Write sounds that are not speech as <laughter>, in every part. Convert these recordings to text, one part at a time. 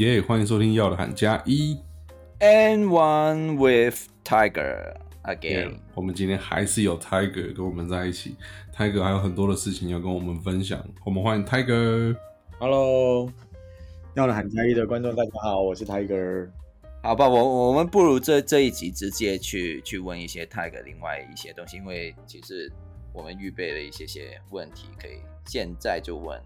耶欢迎收听要的喊加一。And one with Tiger again。我们今天还是有 Tiger 跟我们在一起，Tiger 还有很多的事情要跟我们分享。我们欢迎 Tiger。Hello，要的喊加一的观众大家好，我是 Tiger。好吧，我我们不如这这一集直接去去问一些 Tiger 另外一些东西，因为其实我们预备了一些些问题，可以现在就问，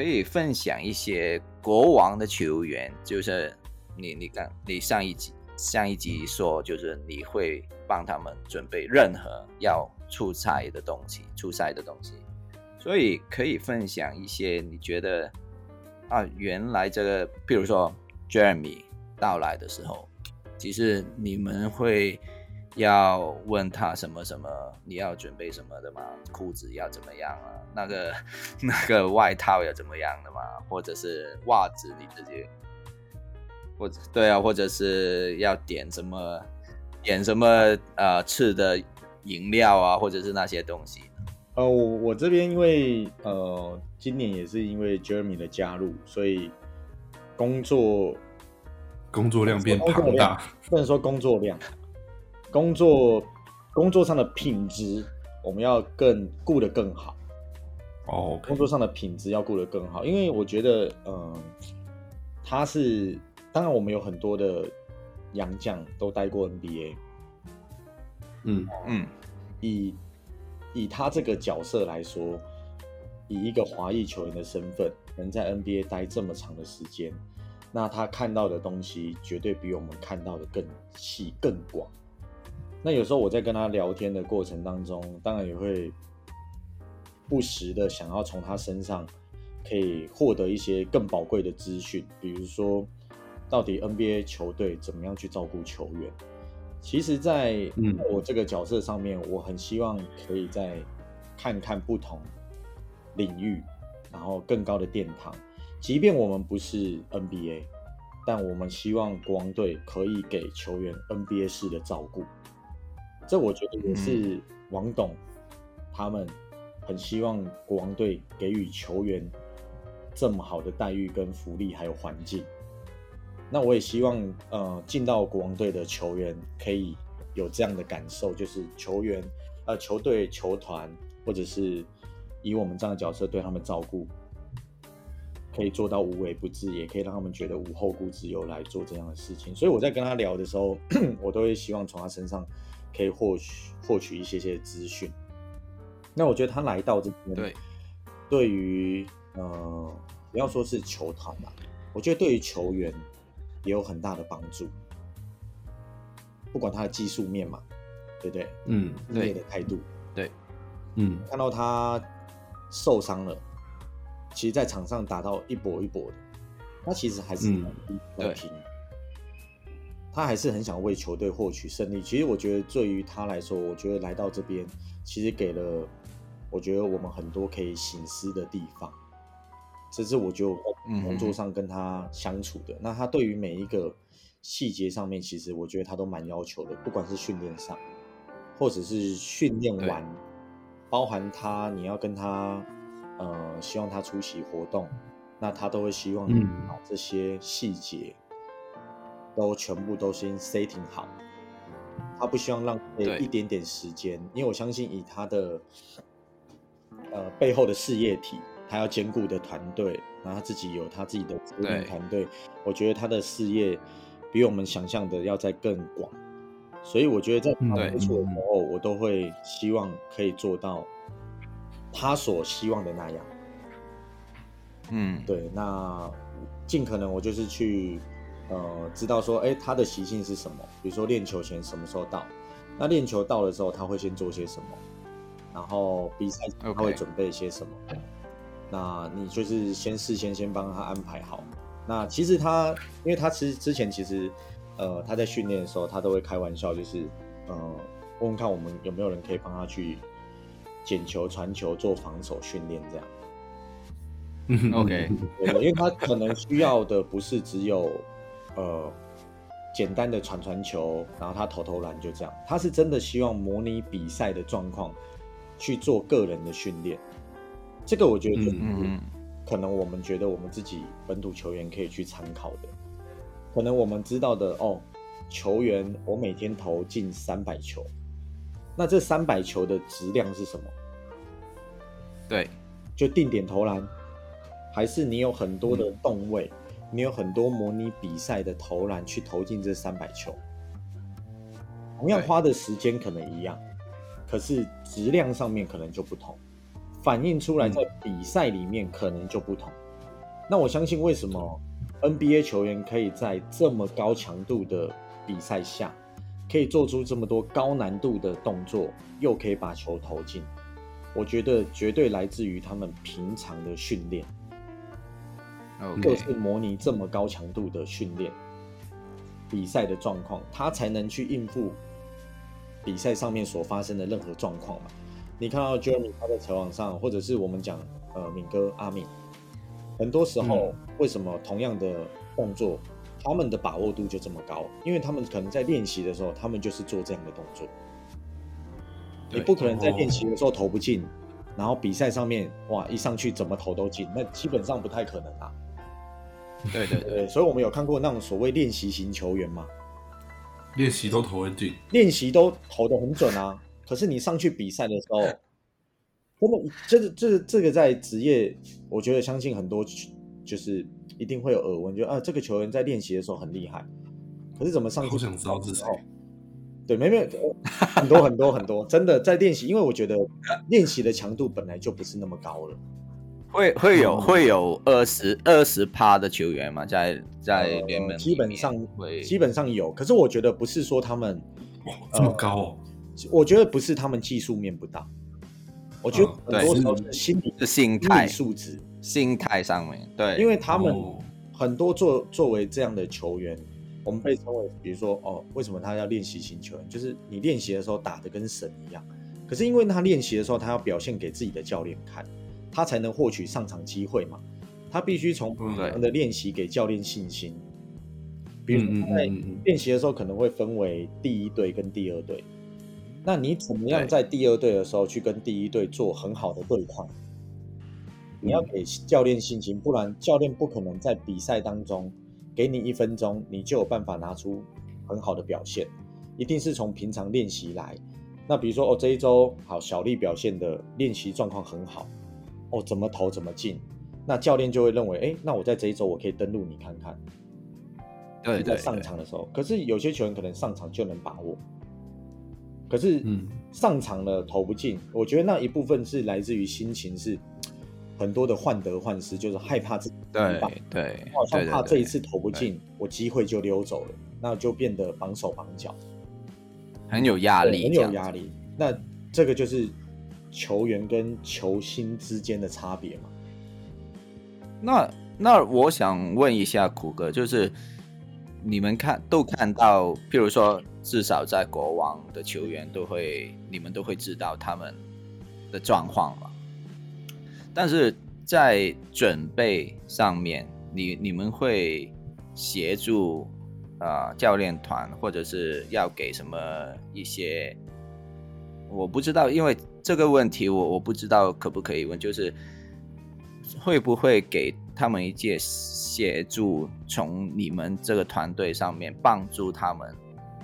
可以分享一些国王的球员，就是你你刚你上一集上一集说，就是你会帮他们准备任何要出差的东西，出赛的东西，所以可以分享一些你觉得啊，原来这个，譬如说 Jeremy。到来的时候，其实你们会要问他什么什么，你要准备什么的吗？裤子要怎么样啊？那个 <laughs> 那个外套要怎么样的吗？或者是袜子你自己，或者对啊，或者是要点什么点什么呃吃的饮料啊，或者是那些东西。呃，我我这边因为呃今年也是因为 Jeremy 的加入，所以工作。工作量变庞大，不能说工作量，工作工作上的品质我们要更顾得更好。哦，okay. 工作上的品质要顾得更好，因为我觉得，嗯、呃，他是当然我们有很多的洋将都待过 NBA，嗯嗯，以以他这个角色来说，以一个华裔球员的身份，能在 NBA 待这么长的时间。那他看到的东西绝对比我们看到的更细更广。那有时候我在跟他聊天的过程当中，当然也会不时的想要从他身上可以获得一些更宝贵的资讯，比如说到底 NBA 球队怎么样去照顾球员。其实，在我这个角色上面，我很希望可以再看看不同领域，然后更高的殿堂。即便我们不是 NBA，但我们希望国王队可以给球员 NBA 式的照顾。这我觉得也是王董他们很希望国王队给予球员这么好的待遇跟福利，还有环境。那我也希望呃进到国王队的球员可以有这样的感受，就是球员呃球队球团或者是以我们这样的角色对他们照顾。可以做到无微不至，也可以让他们觉得无后顾之忧来做这样的事情。所以我在跟他聊的时候，<clears throat> 我都会希望从他身上可以获取获取一些些资讯。那我觉得他来到这边，对，对于呃，不要说是球团吧，我觉得对于球员也有很大的帮助。不管他的技术面嘛，对不对？嗯，对的态度，对，嗯，看到他受伤了。其实，在场上打到一搏一搏的，他其实还是在拼，他还是很想为球队获取胜利。其实，我觉得对于他来说，我觉得来到这边，其实给了我觉得我们很多可以醒思的地方。这是我觉得我在工作上跟他相处的。嗯、那他对于每一个细节上面，其实我觉得他都蛮要求的，不管是训练上，或者是训练完，包含他你要跟他。呃，希望他出席活动，那他都会希望你把这些细节都全部都先 setting 好。他不希望浪费一点点时间，因为我相信以他的呃背后的事业体，他要兼顾的团队，然后他自己有他自己的资源团队，我觉得他的事业比我们想象的要再更广。所以我觉得在他接触的时候，我都会希望可以做到。他所希望的那样，嗯，对，那尽可能我就是去，呃，知道说，哎，他的习性是什么？比如说练球前什么时候到？那练球到的时候，他会先做些什么？然后比赛他会准备些什么.那你就是先事先先帮他安排好。那其实他，因为他之之前其实，呃，他在训练的时候，他都会开玩笑，就是，呃，问问看我们有没有人可以帮他去。捡球、传球、做防守训练这样。嗯，OK，对，因为他可能需要的不是只有呃简单的传传球，然后他投投篮就这样，他是真的希望模拟比赛的状况去做个人的训练。这个我觉得可能我们觉得我们自己本土球员可以去参考的。可能我们知道的哦，球员我每天投进三百球，那这三百球的质量是什么？对，就定点投篮，还是你有很多的动位，你有很多模拟比赛的投篮去投进这三百球，同样花的时间可能一样，可是质量上面可能就不同，反映出来在比赛里面可能就不同。那我相信为什么 NBA 球员可以在这么高强度的比赛下，可以做出这么多高难度的动作，又可以把球投进？我觉得绝对来自于他们平常的训练，就 OK，是模拟这么高强度的训练，比赛的状况，他才能去应付比赛上面所发生的任何状况嘛。你看到 Jeremy 他在球场上，或者是我们讲呃敏哥阿敏，很多时候、为什么同样的动作，他们的把握度就这么高？因为他们可能在练习的时候，他们就是做这样的动作。你不可能在练习的时候投不进，然后比赛上面哇一上去怎么投都进，那基本上不太可能啊。<laughs> 对对对，所以我们有看过那种所谓练习型球员嘛，练习都投很准，练习都投的很准啊，<laughs> 可是你上去比赛的时候，真的，这个这个这个在职业，我觉得相信很多就是一定会有耳闻，就啊这个球员在练习的时候很厉害，可是怎么上去好想知道是谁比赛的时候？对，没没有很多很多很多，真的在练习，因为我觉得练习的强度本来就不是那么高了。会会有嗯。会有二十二十趴的球员嘛，在在呃联盟基本上会基本上有，可是我觉得不是说他们哇，这么高哦！我觉得不是他们技术面不大，我觉得嗯很多时候是心理是心心态素质，心态上面，对，因为他们哦。很多作作为这样的球员，我们被称为，比如说哦，为什么他要练习型球员？就是你练习的时候打得跟神一样，可是因为他练习的时候，他要表现给自己的教练看，他才能获取上场机会嘛。他必须从不同的练习给教练信心。比如在练习的时候，可能会分为第一队跟第二队。那你怎么样在第二队的时候去跟第一队做很好的对抗？你要给教练信心，不然教练不可能在比赛当中给你一分钟，你就有办法拿出很好的表现。一定是从平常练习来。那比如说哦，这一周好，小丽表现的练习状况很好，哦，怎么投怎么进，那教练就会认为，哎，那我在这一周我可以登录你看看。对对在上场的时候，可是有些球员可能上场就能把握，可是嗯。上场了投不进，我觉得那一部分是来自于心情是很多的患得患失，就是害怕自己对棒对我好像怕这一次投不进，我机会就溜走了，那就变得绑手绑脚，很有压力，很有压力。那这个就是球员跟球星之间的差别嘛。那那我想问一下苦哥，就是你们看都看到，譬如说，至少在国王的球员都会，你们都会知道他们的状况嘛。但是在准备上面，你你们会协助啊、教练团，或者是要给什么一些？我不知道，因为这个问题我我不知道可不可以问，就是会不会给他们一些协助，从你们这个团队上面帮助他们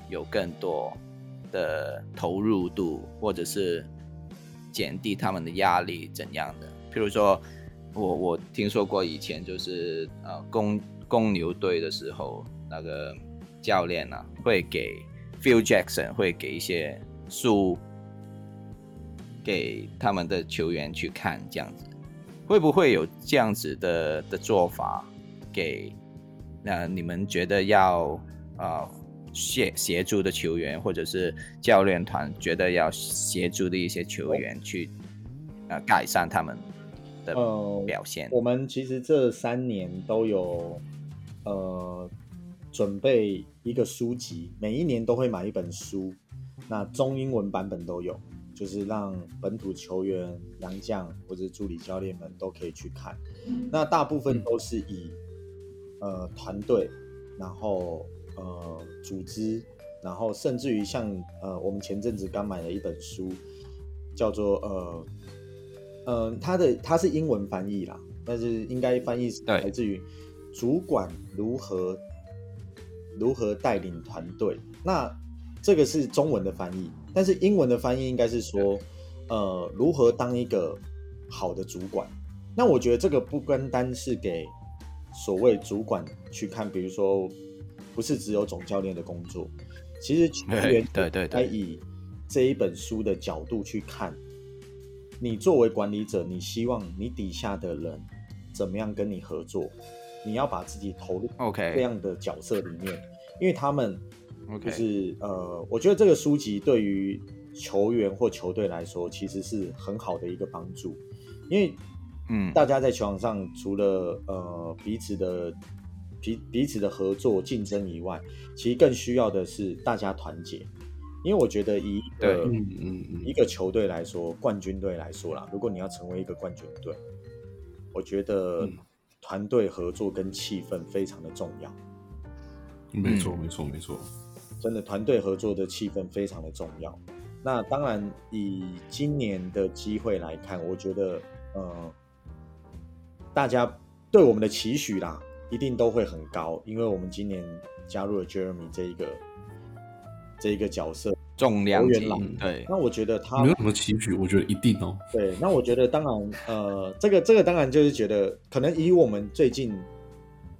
有更多的投入度，或者是减低他们的压力怎样的？譬如说，我我听说过以前就是呃公公牛队的时候，那个教练啊会给 Phil Jackson 会给一些书给他们的球员去看，这样子会不会有这样子的的做法给？那、你们觉得要呃协协助的球员，或者是教练团觉得要协助的一些球员去呃改善他们的呃表现？我们其实这三年都有呃准备一个书籍，每一年都会买一本书，那中英文版本都有，就是让本土球员、洋将或者助理教练们都可以去看。那大部分都是以、呃团队，然后呃组织，然后甚至于像呃我们前阵子刚买了一本书，叫做呃呃它的它是英文翻译啦，但是应该翻译是来自于主管如何如何带领团队。那这个是中文的翻译，但是英文的翻译应该是说，呃，如何当一个好的主管。那我觉得这个不单单是给所谓主管去看，比如说不是只有总教练的工作，其实球员 <laughs> 对对对该以这一本书的角度去看，你作为管理者，你希望你底下的人怎么样跟你合作？你要把自己投入 OK 这样的角色里面，因为他们就是呃，我觉得这个书籍对于球员或球队来说，其实是很好的一个帮助，因为嗯。大家在球场上除了呃彼此的彼彼此的合作竞争以外，其实更需要的是大家团结。因为我觉得以一个对嗯嗯嗯。一个球队来说，冠军队来说啦，如果你要成为一个冠军队，我觉得嗯。团队合作跟气氛非常的重要。没错没错没错，真的团队合作的气氛非常的重要。那当然，以今年的机会来看，我觉得呃，大家对我们的期许啦，一定都会很高，因为我们今年加入了 Jeremy 这一个这一个角色。重量级对那我觉得他没有什么期许，我觉得一定哦。对，那我觉得当然，呃，这个这个当然就是觉得，可能以我们最近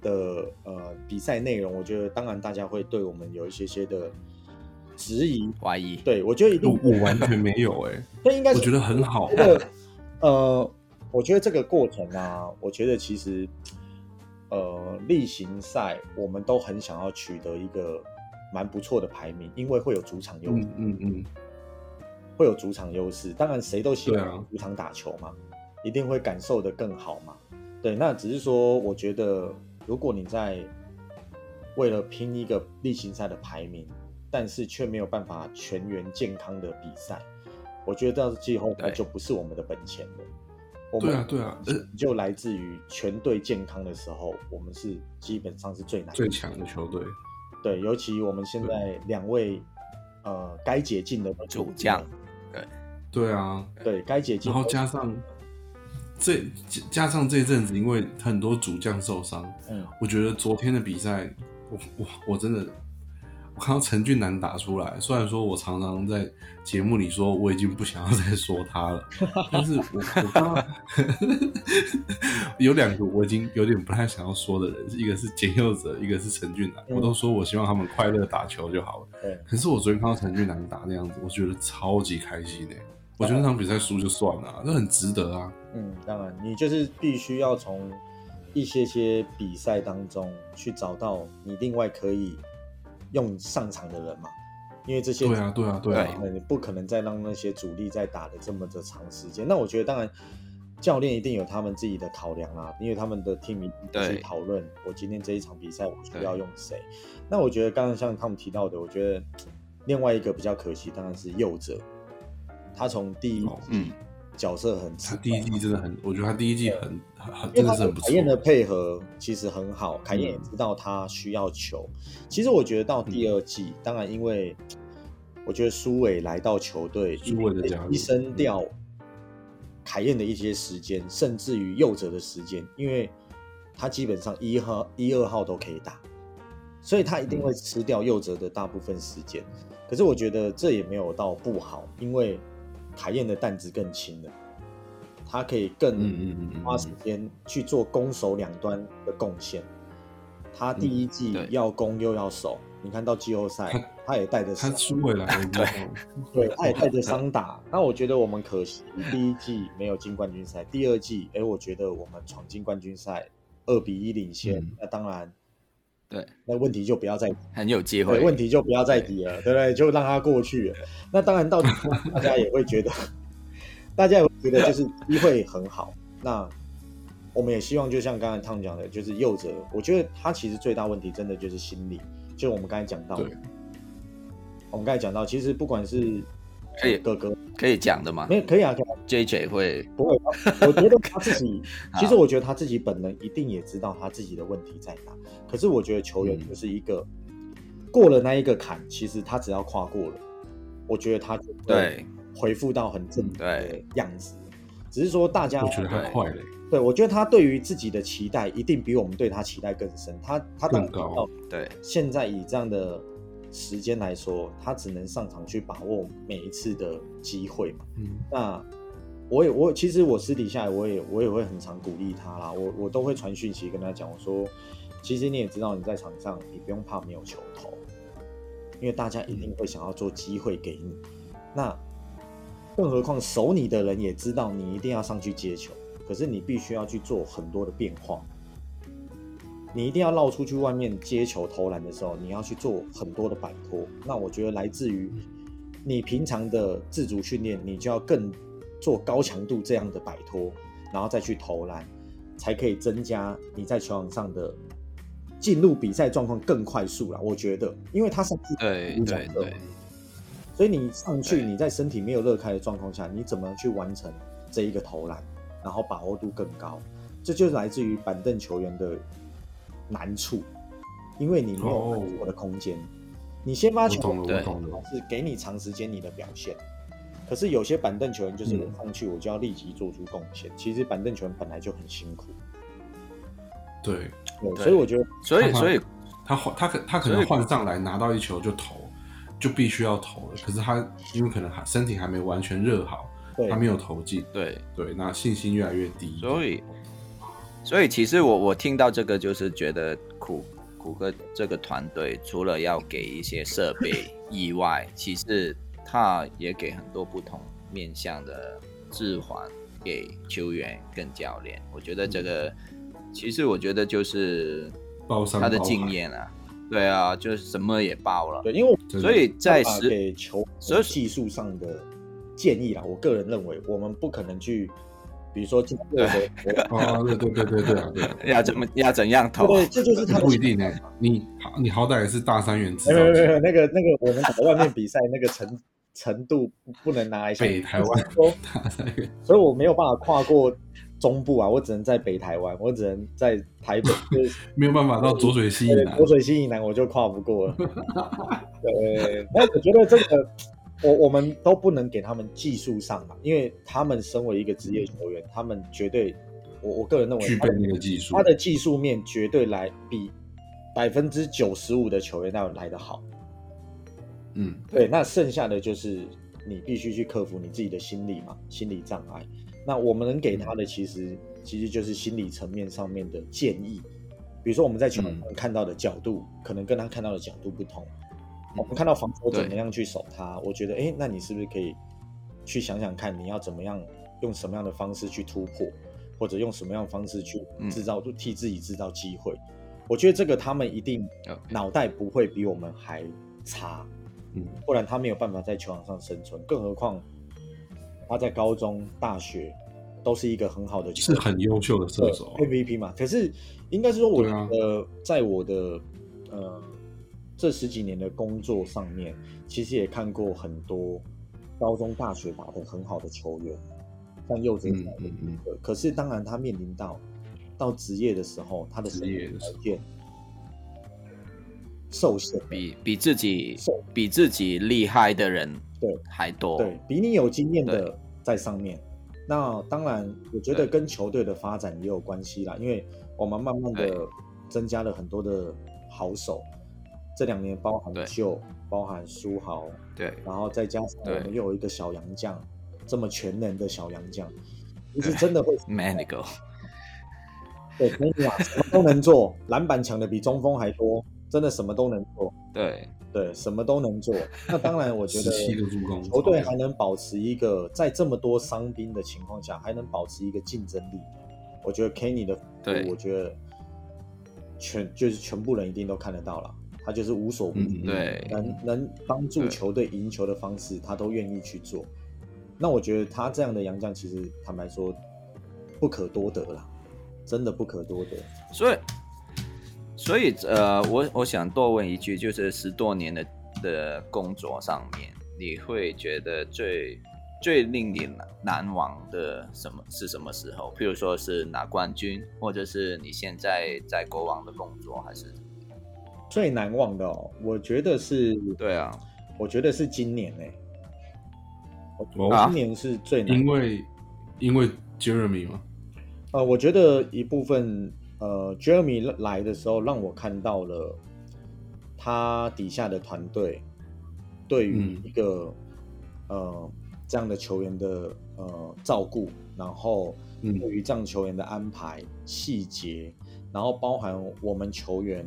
的呃比赛内容，我觉得当然大家会对我们有一些些的质疑。怀疑对我觉得一定我我完全没有 <laughs> 哎、那应该是我觉得很好。这个呃，我觉得这个过程啊，我觉得其实呃例行赛我们都很想要取得一个蛮不错的排名，因为会有主场优势。嗯嗯嗯，会有主场优势。当然，谁都希对啊望主场打球嘛，一定会感受的更好嘛。对，那只是说，我觉得如果你在为了拼一个例行赛的排名，但是却没有办法全员健康的比赛，我觉得到季后赛就不是我们的本钱了。我们对啊。对啊呃就来自于全队健康的时候，我们是基本上是最难最强的球队，对，尤其我们现在两位呃该解禁的主将对。对啊，对该解禁然后加上这加加上这阵子，因为很多主将受伤，嗯我觉得昨天的比赛，我我我真的，我看到陈俊南打出来，虽然说我常常在节目里说我已经不想要再说他了，但是我我刚刚 <laughs> 有两个我已经有点不太想要说的人，一个是简佑哲，一个是陈俊南，嗯我都说我希望他们快乐打球就好了。对。可是我昨天看到陈俊南打那样子，我觉得超级开心诶、我觉得那场比赛输就算了啊、这很值得啊。嗯，当然，你就是必须要从一些些比赛当中去找到你另外可以用上场的人嘛，因为这些对啊，对啊，对啊，那你不可能再让那些主力再打的这么的长时间。那我觉得，当然教练一定有他们自己的考量啦，因为他们的 team 去对讨论我今天这一场比赛我需要用谁。那我觉得刚刚像他们提到的，我觉得另外一个比较可惜，当然是右者，他从第一哦嗯。角色很他第一季真的很，我觉得他第一季很很真的是很不错。跟凯。燕的配合其实很好，凯燕知道他需要球。其实我觉得到第二季，当然因为我觉得苏伟来到球队，苏伟的加入牺牲掉凯燕的一些时间，甚至于右哲的时间，因为他基本上一号、一二号都可以打，所以他一定会吃掉右哲的大部分时间。可是我觉得这也没有到不好，因为凯燕的担子更轻了，他可以更花时间去做攻守两端的贡献。他第一季要攻又要守，你看到季后赛他他也带着他伤，输回来了之后，<laughs> 对，他也带着伤打。<laughs> 那我觉得我们可惜第一季没有进冠军赛，第二季，哎，我觉得我们闯进冠军赛，二比一领先，嗯那当然，对，那问题就不要再很有机对，会问题就不要再提了，对不对？就让它过去了。那当然，到底大家也会觉得，<laughs> 大家也会觉得就是机会很好。那我们也希望，就像刚才汤讲的，就是右者，我觉得他其实最大问题真的就是心理，就我们刚才讲到的，我们刚才讲到，其实不管是可以哥哥，可以讲的吗没有可以啊，可以啊？JJ 会。不会，我觉得他自己，<laughs> 其实我觉得他自己本人一定也知道他自己的问题在哪。可是我觉得球员嗯就是一个、过了那一个坎，其实他只要跨过了，我觉得他就会对。恢复到很正的对。样子。只是说大家我觉得他快了、对我觉得他对于自己的期待一定比我们对他期待更深。他他当然更高。对，现在以这样的时间来说，他只能上场去把握每一次的机会嘛。嗯那我也我其实我私底下我也我也会很常鼓励他啦，我我都会传讯息跟他讲，我说其实你也知道你在场上你不用怕没有球投，因为大家一定会想要做机会给你。那更何况守你的人也知道你一定要上去接球，可是你必须要去做很多的变化。你一定要绕出去外面接球投篮的时候，你要去做很多的摆脱。那我觉得来自于你平常的自主训练，你就要更做高强度这样的摆脱，然后再去投篮，才可以增加你在球场上的进入比赛状况更快速了。我觉得，因为他上去对五角色对对所以你上去，对你在身体没有热开的状况下，你怎么去完成这一个投篮，然后把握度更高？这就是来自于板凳球员的难处，因为你没有哦很多的空间。你先发球对。是给你长时间你的表现，可是有些板凳球员就是嗯我上去我就要立即做出贡献。其实板凳球员本来就很辛苦，对对，所以我觉得所以所以他换他可他可能换上来拿到一球就投，就必须要投了。可是他因为可能还身体还没完全热好，他没有投进，对，对，那信心越来越低。所以所以其实我我听到这个就是觉得苦苦哥这个团队除了要给一些设备 <laughs> 以外，其实他也给很多不同面向的置换给球员跟教练。我觉得这个其实我觉得就是包他的经验啊，对啊，就是什么也包了。对，因为所以在办法实给球所以技术上的建议啦，我个人认为我们不可能去，比如说今天的哦，对对对对对啊，对啊。<laughs> 要怎么要怎样投对？这就是他的不一定哎、你好，你好歹也是大三元制造没有没有没有，那个那个我们打外面比赛那个程 <laughs> 程度不不能拿来相比北台湾说大三元，所以我没有办法跨过中部啊，我只能在北台湾，我只能在台北，<laughs> 就是没有办法到浊水溪以南浊。水溪以南我就跨不过了。对，那我觉得这个我我们都不能给他们技术上嘛，因为他们身为一个职业球员，他们绝对，我我个人认为具备他的那个技术他的技术面绝对来比百分之九十五的球员要来得好。嗯，对，那剩下的就是你必须去克服你自己的心理嘛，心理障碍。那我们能给他的其实其实就是心理层面上面的建议，比如说我们在球场上看到的角度，可能跟他看到的角度不同。我们看到防守怎么样去守他，我觉得，哎，那你是不是可以去想想看，你要怎么样用什么样的方式去突破，或者用什么样的方式去制造，就替自己制造机会。我觉得这个他们一定脑袋不会比我们还差。嗯，不然他没有办法在球场上生存。更何况他在高中、大学都是一个很好的球，是很优秀的射手啊。对 MVP 嘛。可是应该是说，我对啊觉得在我的、呃这十几年的工作上面，其实也看过很多高中、大学打得很好的球员，像柚子这样的一个。可是当然，他面临到到职业的时候，他的职身业条件受限。比比自己比自己厉害的人对还多。对比你有经验的在上面。那当然，我觉得跟球队的发展也有关系啦，因为我们慢慢的增加了很多的好手。这两年包含对秀，包含书豪，对然后再加上我们又有一个小洋将，这么全能的小洋将，其实真的会 <laughs> Manigo，<laughs> 对，可以啊，什么都能做，篮板抢的比中锋还多，真的什么都能做。对对，什么都能做。那当然，我觉得球队还能保持一个在这么多伤兵的情况下，还能保持一个竞争力。我觉得 Kenny 的对我觉得全就是全部人一定都看得到了，他就是无所不嗯能，对能能帮助球队赢球的方式，他都愿意去做。那我觉得他这样的洋将，其实坦白说不可多得啦，真的不可多得。所以所以呃，我我想多问一句，就是十多年的的工作上面，你会觉得最最令你难难忘的什么是什么时候？譬如说是拿冠军，或者是你现在在国王的工作，还是最难忘的哦，我觉得是，对啊，我觉得是今年呢、我哦今年是最难因为因为 Jeremy 嘛，呃，我觉得一部分，呃，Jeremy 来的时候，让我看到了他底下的团队对于嗯一个、呃这样的球员的呃照顾，然后嗯。对于这样球员的安排细节，然后包含我们球员，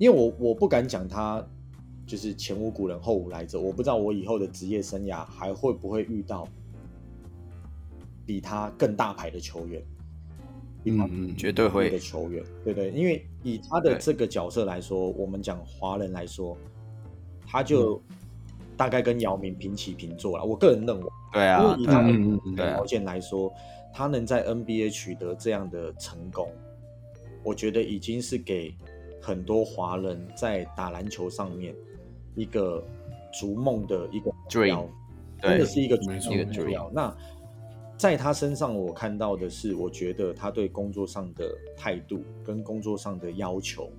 因为我我不敢讲他就是前无古人后无来者，我不知道我以后的职业生涯还会不会遇到比他更大牌的球员，比他嗯嗯，绝对会的球员，对对，因为以他的对这个角色来说，我们讲华人来说，他就大概跟姚明平起平坐了。我个人认为，对啊因为，以他的条件来说，他能在 NBA 取得这样的成功，我觉得已经是给很多华人在打篮球上面一个逐梦的一个目 Dream，标，真的，是一个没错一个目标。那在他身上，我看到的是，我觉得他对工作上的态度跟工作上的要求，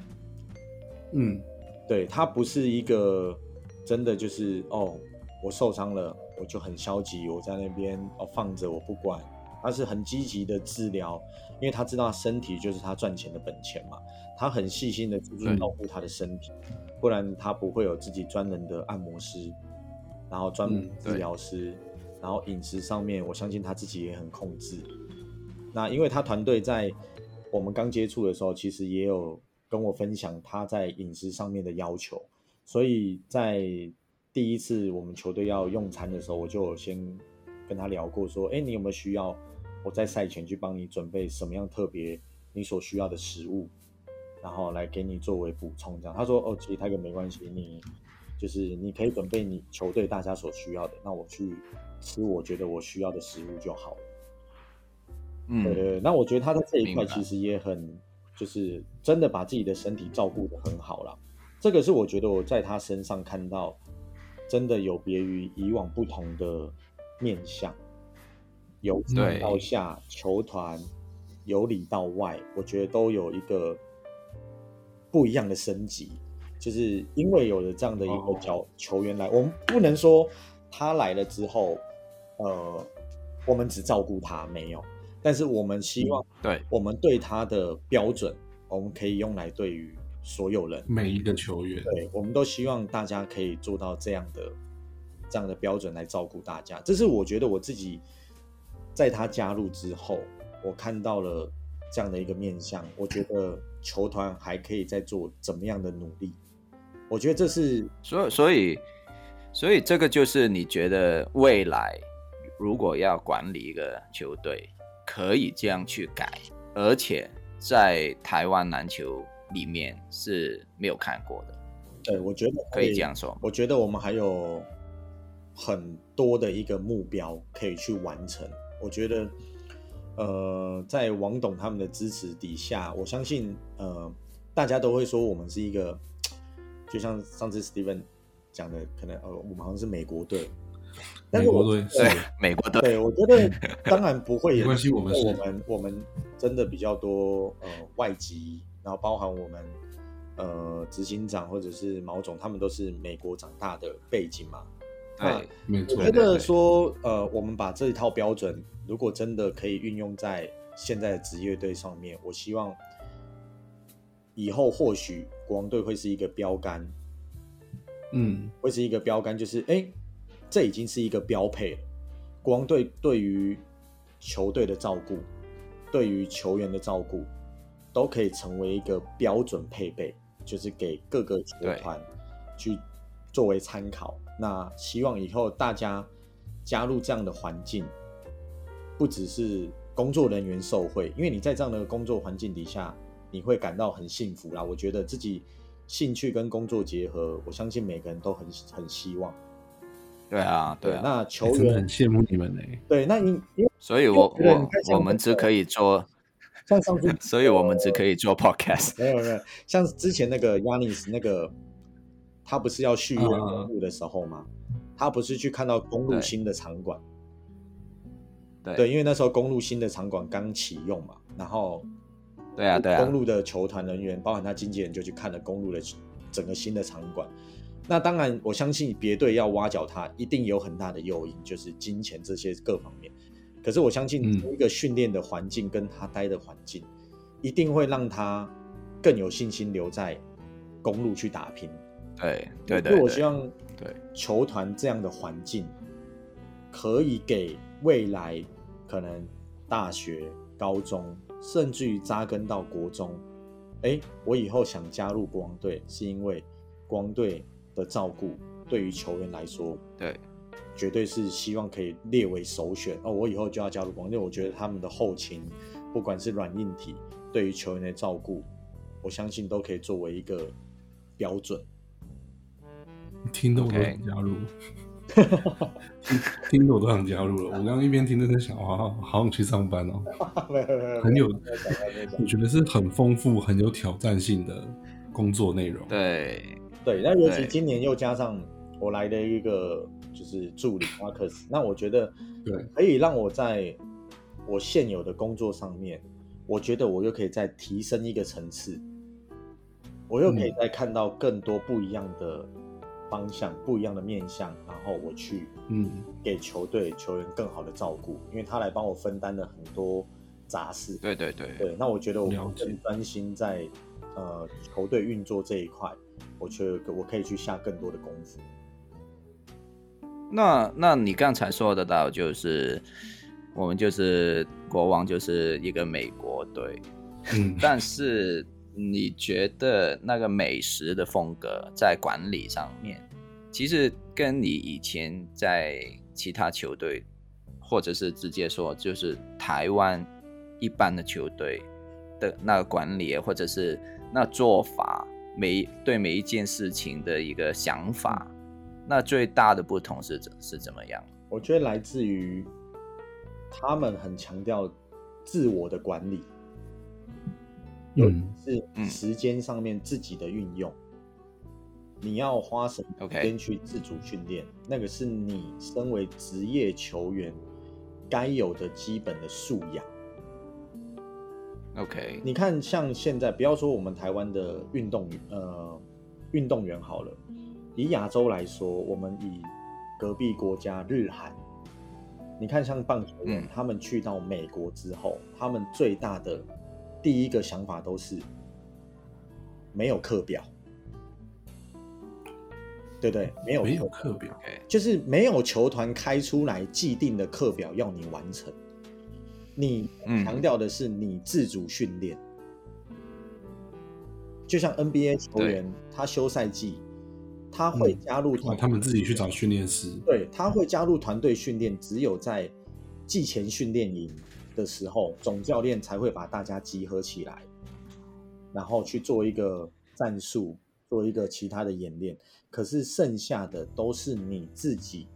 嗯对他不是一个真的就是哦，我受伤了，我就很消极，我在那边哦放着我不管。他是很积极的治疗，因为他知道身体就是他赚钱的本钱嘛。他很细心的去对照顾他的身体，不然他不会有自己专人的按摩师，然后专门嗯治疗师，然后饮食上面，我相信他自己也很控制。那因为他团队在我们刚接触的时候，其实也有跟我分享他在饮食上面的要求，所以在第一次我们球队要用餐的时候，我就有先跟他聊过，说，哎，你有没有需要我在赛前去帮你准备什么样特别你所需要的食物，然后来给你作为补充，这样。他说，哦，其实他个没关系，你就是你可以准备你球队大家所需要的，那我去吃我觉得我需要的食物就好了。对对嗯，对，那我觉得他在这一块其实也很，就是真的把自己的身体照顾的很好了。这个是我觉得我在他身上看到，真的有别于以往不同的面相，由上对到下，球团由里到外，我觉得都有一个不一样的升级。就是因为有了这样的一个哦球球员来，我们不能说他来了之后，呃，我们只照顾他没有，但是我们希望对，我们对他的标准，我们可以用来对于所有人，每一个球员，对，我们都希望大家可以做到这样的这样的标准来照顾大家。这是我觉得我自己在他加入之后，我看到了这样的一个面向，我觉得球团还可以再做怎么样的努力。我觉得这是所以所以所以这个就是你觉得未来如果要管理一个球队，可以这样去改，而且在台湾篮球里面是没有看过的，对我觉得可以这样说。我觉得我们还有很多的一个目标可以去完成。我觉得，呃，在王董他们的支持底下，我相信，呃，大家都会说我们是一个，<tsk> 就像上次 Steven 讲的，可能呃，我们好像是美国队，但美是我国队对，美国队。对，我觉得当然不会，<laughs> 没关系我们是。我们我们真的比较多呃外籍，然后包含我们呃执行长或者是毛总，他们都是美国长大的背景嘛。那对，没错。我觉，得说呃，我们把这一套标准，如果真的可以运用在现在的职业队上面，我希望以后或许国王队会是一个标杆，嗯，会是一个标杆，就是哎、诶这已经是一个标配了。国王队对于球队的照顾，对于球员的照顾，都可以成为一个标准配备，就是给各个球团去作为参考。那希望以后大家加入这样的环境，不只是工作人员受惠，因为你在这样的工作环境底下，你会感到很幸福啦。我觉得自己兴趣跟工作结合，我相信每个人都很很希望。对啊，对啊。那球员很羡慕你们呢。对，那你因为所以我我我我们只可以做，像上次 <laughs> 所以我们只可以做 <laughs> podcast。没有没有，像之前那个 Yanis 那个，他不是要续约公路的时候吗？他不是去看到公路新的场馆，对对，因为那时候公路新的场馆刚启用嘛，然后对啊，对啊公，路的球团人员，包含他经纪人，就去看了公路的整个新的场馆。那当然，我相信别队要挖角他，一定有很大的诱因，就是金钱这些各方面。可是我相信同一个训练的环境跟他待的环境，一定会让他更有信心留在公路去打拼。对对对，我希望对球团这样的环境，可以给未来可能大学、高中，甚至于扎根到国中。哎，我以后想加入国王队，是因为国王队的照顾对于球员来说，对绝对是希望可以列为首选哦。我以后就要加入国王队，我觉得他们的后勤，不管是软硬体，对于球员的照顾，我相信都可以作为一个标准。听得我都想加入，听 <laughs> 听得我都想加入了。我刚刚一边听着在想，哇，好想去上班哦，<laughs> 没有没有很有，我觉得是很丰富、很有挑战性的工作内容。对。对，那尤其今年又加上我来的一个就是助理 Marcus，那我觉得对可以让我在我现有的工作上面，我觉得我又可以再提升一个层次，我又可以嗯。再看到更多不一样的方向、不一样的面向，然后我去嗯，给球队球员更好的照顾，因为他来帮我分担了很多杂事。对对对。对，那我觉得我更专心在呃球队运作这一块，我觉得我可以去下更多的功夫。那那你刚才说得到，就是我们就是国王，就是一个美国队，嗯，但是你觉得那个美食的风格在管理上面，其实跟你以前在其他球队，或者是直接说就是台湾一般的球队的那个管理，或者是那做法，每对每一件事情的一个想法，那最大的不同是怎是怎么样？我觉得来自于他们很强调自我的管理，嗯。是嗯。时间上面自己的运用。你要花什么时间去自主训练那个是你身为职业球员该有的基本的素养。OK，你看，像现在，不要说我们台湾的运动员，呃，运动员好了，以亚洲来说，我们以隔壁国家日韩，你看像棒球员，嗯。他们去到美国之后，他们最大的第一个想法都是没有课表，对不对？没有没有课课表，就是没有球团开出来既定的课表要你完成，你嗯强调的是你自主训练。就像 NBA 球员，他休赛季，他会加入团、哇他们自己去找训练师。对，他会加入团队训练，只有在季前训练营的时候，总教练才会把大家集合起来，然后去做一个战术，做一个其他的演练。可是剩下的都是你自己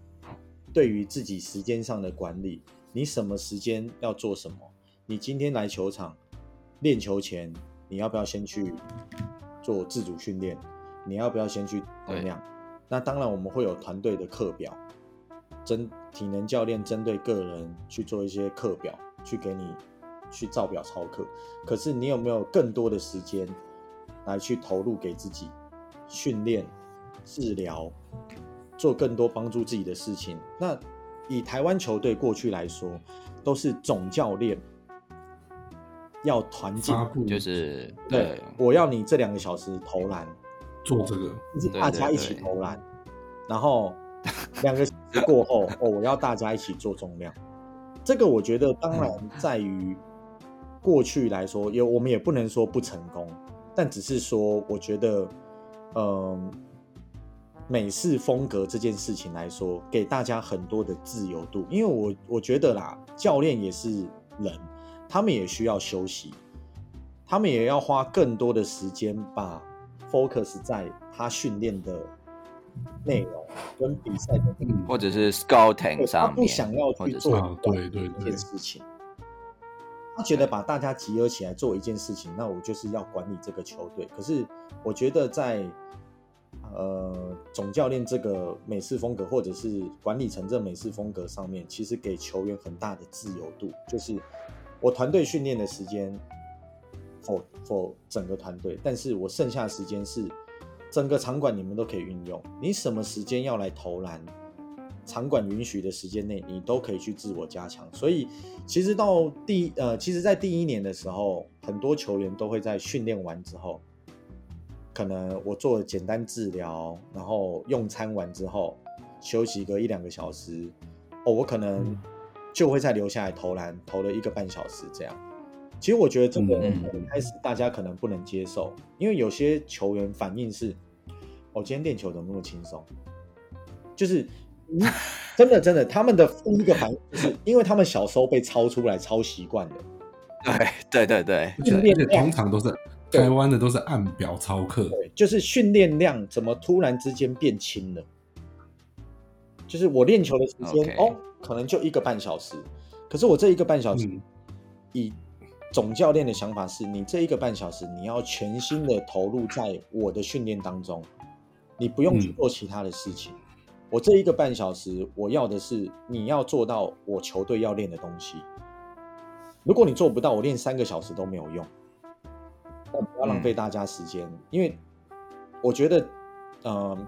对于自己时间上的管理，你什么时间要做什么？你今天来球场练球前，你要不要先去做自主训练？你要不要先去能量？那当然，我们会有团队的课表，针体能教练针对个人去做一些课表，去给你去照表操课。可是你有没有更多的时间来去投入给自己训练、治疗，做更多帮助自己的事情？那以台湾球队过去来说，都是总教练要团进发，布就是对对，我要你这两个小时投篮，做这个，就是大家一起投篮，然后两个小时过后，<laughs> 哦，我要大家一起做重量。这个我觉得当然在于过去来说，也我们也不能说不成功，但只是说我觉得，嗯、美式风格这件事情来说，给大家很多的自由度，因为我我觉得啦，教练也是人，他们也需要休息，他们也要花更多的时间把 focus 在他训练的内容跟比赛的或者是 scouting 上面，不想要或者是去做啊对对一件事情，他觉得把大家集合起来做一件事情，那我就是要管理这个球队。可是我觉得在呃总教练这个美式风格，或者是管理层这美式风格上面，其实给球员很大的自由度，就是我团队训练的时间否否整个团队，但是我剩下的时间是整个场馆你们都可以运用。你什么时间要来投篮，场馆允许的时间内，你都可以去自我加强。所以其实到第呃，其实，在第一年的时候，很多球员都会在训练完之后，可能我做了简单治疗，然后用餐完之后休息个一两个小时，哦，我可能就会再留下来投篮，投了一个半小时这样。其实我觉得这个嗯开始大家可能不能接受，因为有些球员反应是，我、今天练球怎么那么轻松？就是嗯真的真的，他们的第一个反应就是，因为他们小时候被抄出来抄习惯了，<laughs> 对对对对而且通常都是台湾的都是按表操课，对，就是训练量怎么突然之间变轻了？就是我练球的时间哦，可能就一个半小时，可是我这一个半小时，嗯以总教练的想法是，你这一个半小时你要全心的投入在我的训练当中，你不用去嗯做其他的事情。我这一个半小时，我要的是你要做到我球队要练的东西。如果你做不到，我练三个小时都没有用。那不要浪费大家时间，因为我觉得，嗯、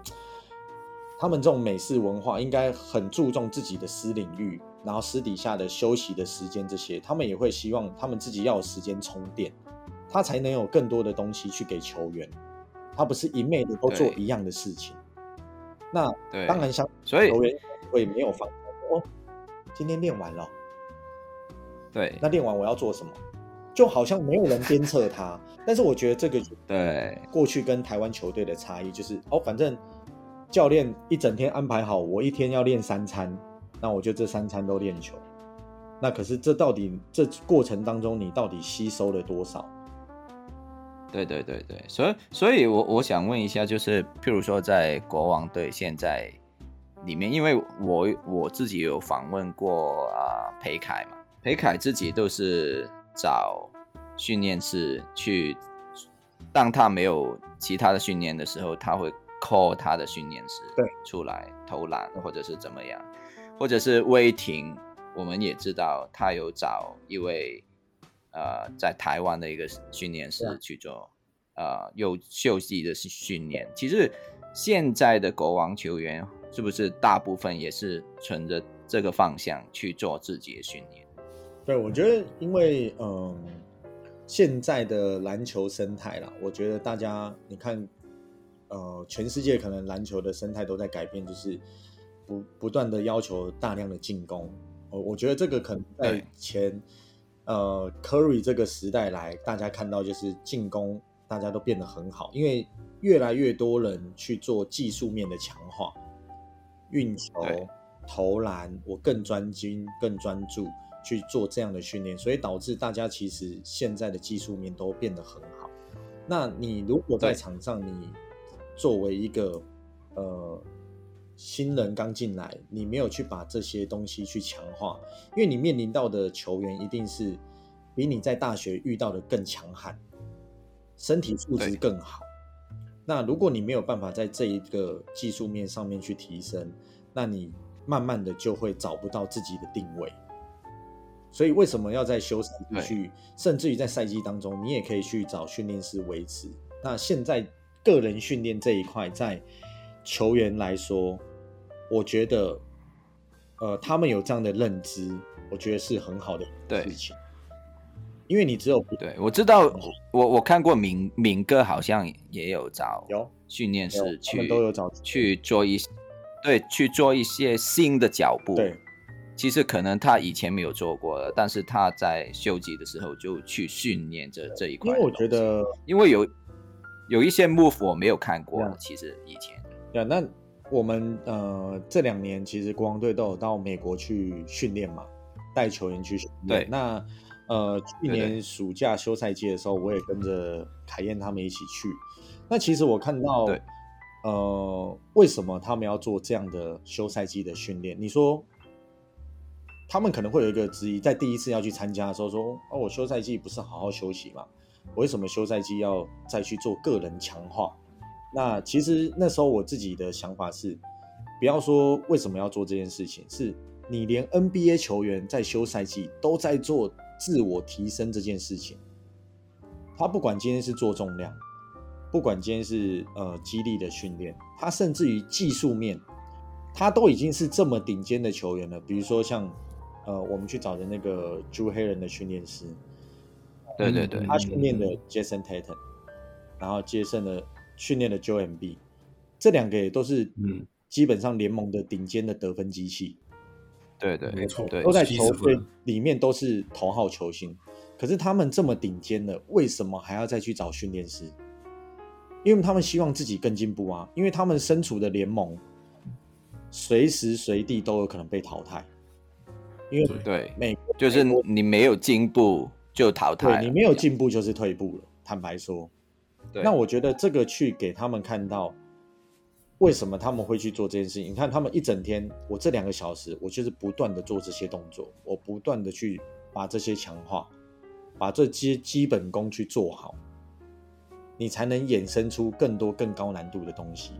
他们这种美式文化应该很注重自己的私领域，然后私底下的休息的时间这些，他们也会希望他们自己要有时间充电，他才能有更多的东西去给球员，他不是一昧的都做一样的事情。那对，当然，相所以球员会没有放哦，今天练完了，对那练完我要做什么？就好像没有人鞭策他。但是我觉得这个对过去跟台湾球队的差异就是，哦，反正教练一整天安排好，我一天要练三餐，那我就这三餐都练球。那可是这到底这过程当中你到底吸收了多少？对对对对，所以所以我我想问一下，就是譬如说在国王队现在里面，因为我我自己有访问过啊、裴凯嘛，裴凯自己都是找训练师去，当他没有其他的训练的时候，他会 call 他的训练师对出来投篮或者是怎么样，或者是威霆，我们也知道他有找一位呃在台湾的一个训练师去做呃有休息的训练。其实现在的国王球员是不是大部分也是存着这个方向去做自己的训练？对，我觉得因为嗯，现在的篮球生态啦，我觉得大家你看，呃，全世界可能篮球的生态都在改变，就是不不断的要求大量的进攻。我我觉得这个可能在对前呃 Curry 这个时代来，大家看到就是进攻大家都变得很好，因为越来越多人去做技术面的强化，运球、投篮，我更专精、更专注去做这样的训练，所以导致大家其实现在的技术面都变得很好。那你如果在场上，你作为一个呃新人刚进来，你没有去把这些东西去强化，因为你面临到的球员一定是比你在大学遇到的更强悍，身体素质更好。那如果你没有办法在这一个技术面上面去提升，那你慢慢的就会找不到自己的定位。所以为什么要在休赛季去，甚至于在赛季当中，你也可以去找训练师维持。那现在个人训练这一块，在球员来说，我觉得，呃，他们有这样的认知，我觉得是很好的对事情。因为你只有对，我知道，我我看过敏敏哥好像也有找有训练有师去都有找去做一对去做一些新的脚步。对，其实可能他以前没有做过的，但是他在休息的时候就去训练这这一块我觉得因为有有一些 move 我没有看过其实以前对，那我们呃这两年其实国王队都有到美国去训练嘛，带球员去训练。对那呃去年暑假休赛季的时候，我也跟着凯燕他们一起去。那其实我看到，呃，为什么他们要做这样的休赛季的训练？你说他们可能会有一个质疑，在第一次要去参加的时候说：“哦，我休赛季不是好好休息吗？我为什么休赛季要再去做个人强化？”那其实那时候我自己的想法是，不要说为什么要做这件事情，是你连 NBA 球员在休赛季都在做自我提升这件事情。他不管今天是做重量，不管今天是呃肌力的训练，他甚至于技术面，他都已经是这么顶尖的球员了，比如说像呃，我们去找的那个朱黑人的训练师，对对对，他训练的 Jason Tatum，然后接胜了训练的 Joe M B，这两个也都是嗯基本上联盟的顶尖的得分机器，对对，没错对都在球队里面都是头号球星。可是他们这么顶尖的，为什么还要再去找训练师？因为他们希望自己更进步啊，因为他们身处的联盟，随时随地都有可能被淘汰。因为对对，美就是你没有进步就淘汰，对你没有进步就是退步了。坦白说，对，那我觉得这个去给他们看到，为什么他们会去做这件事情？你看他们一整天，我这两个小时，我就是不断的做这些动作，我不断的去把这些强化，把这些基本功去做好，你才能衍生出更多更高难度的东西。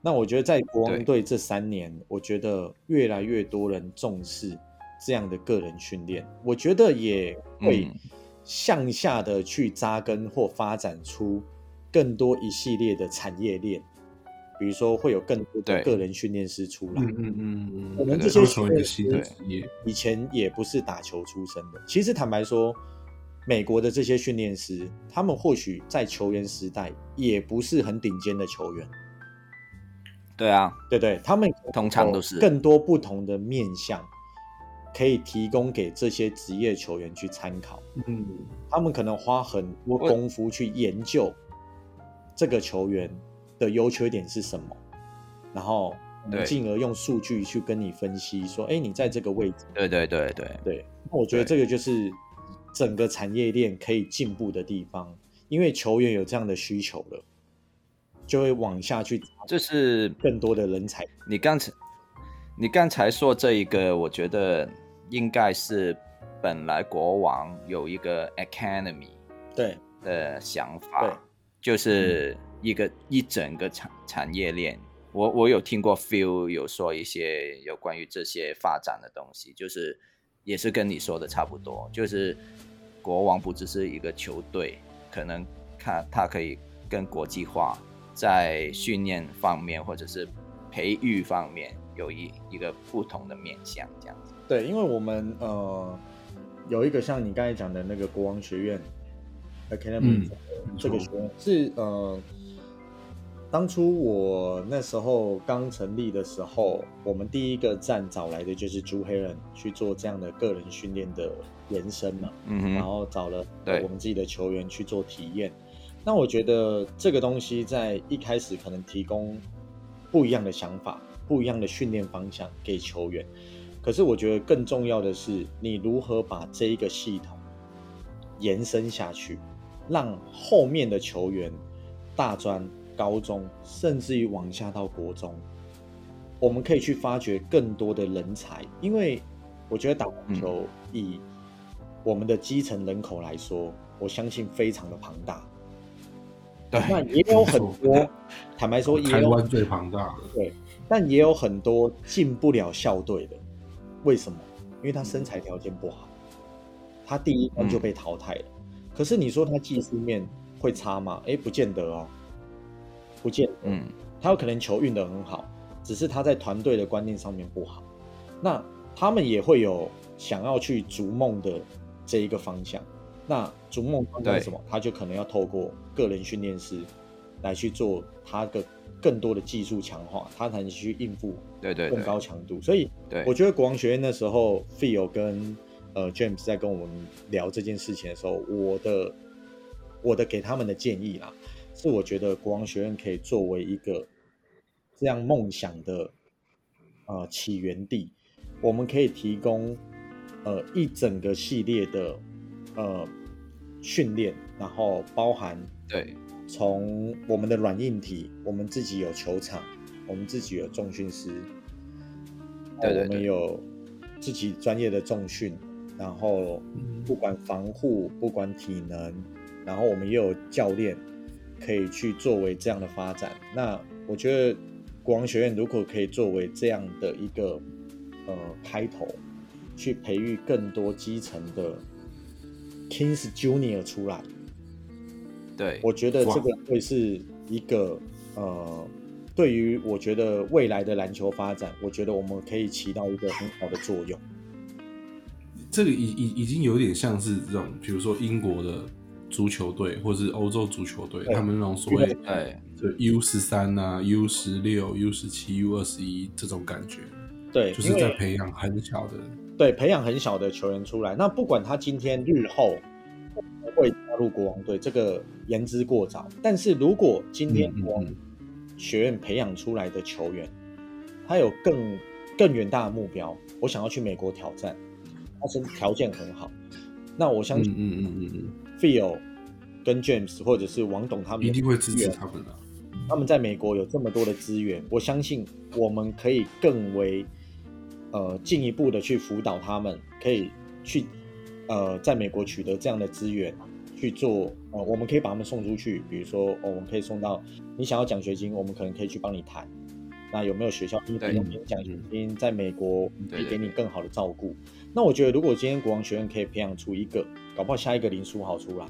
那我觉得在国王队这三年，我觉得越来越多人重视这样的个人训练，我觉得也会嗯向下的去扎根或发展出更多一系列的产业链，比如说会有更多的对个人训练师出来。嗯嗯嗯嗯，我们这些训练的职业，以前也不是打球出身的。其实坦白说，美国的这些训练师，他们或许在球员时代也不是很顶尖的球员，对啊，对不对？他们通常都是更多不同的面向，可以提供给这些职业球员去参考。嗯，他们可能花很多功夫去研究这个球员的优缺点是什么，然后对。进而用数据去跟你分析，说，哎，你在这个位置，对对对对，对，那我觉得这个就是整个产业链可以进步的地方，因为球员有这样的需求了，就会往下去就是更多的人才。你刚才你刚才说这一个，我觉得应该是本来国王有一个 academy 对。的想对。法，就是一个一整个产产业链。我我有听过 Phil 有说一些有关于这些发展的东西，就是也是跟你说的差不多，就是国王不只是一个球队，可能看他可以更国际化，在训练方面或者是培育方面有一一个不同的面向，这样子。对，因为我们呃有一个像你刚才讲的那个国王学院 Academy、嗯这个学院是呃，当初我那时候刚成立的时候，我们第一个站找来的就是朱黑人去做这样的个人训练的延伸嘛，然嗯然，后找了对我们自己的球员去做体验。那我觉得这个东西在一开始可能提供不一样的想法、不一样的训练方向给球员。可是我觉得更重要的是，你如何把这一个系统延伸下去，让后面的球员、大专、高中，甚至于往下到国中，我们可以去发掘更多的人才。因为我觉得打网球以我们的基层人口来说，我相信非常的庞大。那对，也有很多，坦白说也有台湾最庞大，对，但也有很多进不了校队的，为什么？因为他身材条件不好，他第一关就被淘汰了。可是你说他技术面会差吗？哎，不见得哦，不见得。嗯，他有可能球运得很好，只是他在团队的观念上面不好。那他们也会有想要去逐梦的这一个方向。那逐梦方向是什么？他就可能要透过个人训练师来去做他的更多的技术强化，他才能去应付更对对更高强度。所以，我觉得国王学院那时候，Phil 跟呃 James 在跟我们聊这件事情的时候，我的我的给他们的建议啦，是我觉得国王学院可以作为一个这样梦想的呃起源地，我们可以提供呃一整个系列的呃训练，然后包含对。从我们的软硬体，我们自己有球场，我们自己有重训师，我们对对对。有自己专业的重训，然后不管防护，不管体能，然后我们也有教练可以去作为这样的发展。那我觉得国王学院如果可以作为这样的一个呃开头，去培育更多基层的 Kings Junior 出来，对，我觉得这个会是一个呃对于我觉得未来的篮球发展，我觉得我们可以起到一个很好的作用。这个已已已经有点像是这种，比如说英国的足球队，或是欧洲足球队，他们那种所谓对就 U 十三啊、U 十六、U 十七、U 二十一这种感觉，对，就是在培养很小的。对培养很小的球员出来。那不管他今天日后会不会加入国王队，这个言之过早。但是如果今天国王嗯学院培养出来的球员，他有更更远大的目标，我想要去美国挑战，他身条件很好，那我相信嗯嗯嗯嗯嗯，Phil 跟 James 或者是王董他们一定会支持他们的。他们在美国有这么多的资源，我相信我们可以更为呃进一步的去辅导他们，可以去呃在美国取得这样的资源去做呃，我们可以把他们送出去，比如说、哦、我们可以送到你想要奖学金，我们可能可以去帮你谈。那有没有学校因为提供给你奖学金？在美国可以给你更好的照顾。那我觉得，如果今天国王学院可以培养出一个，搞不好下一个林书豪出来，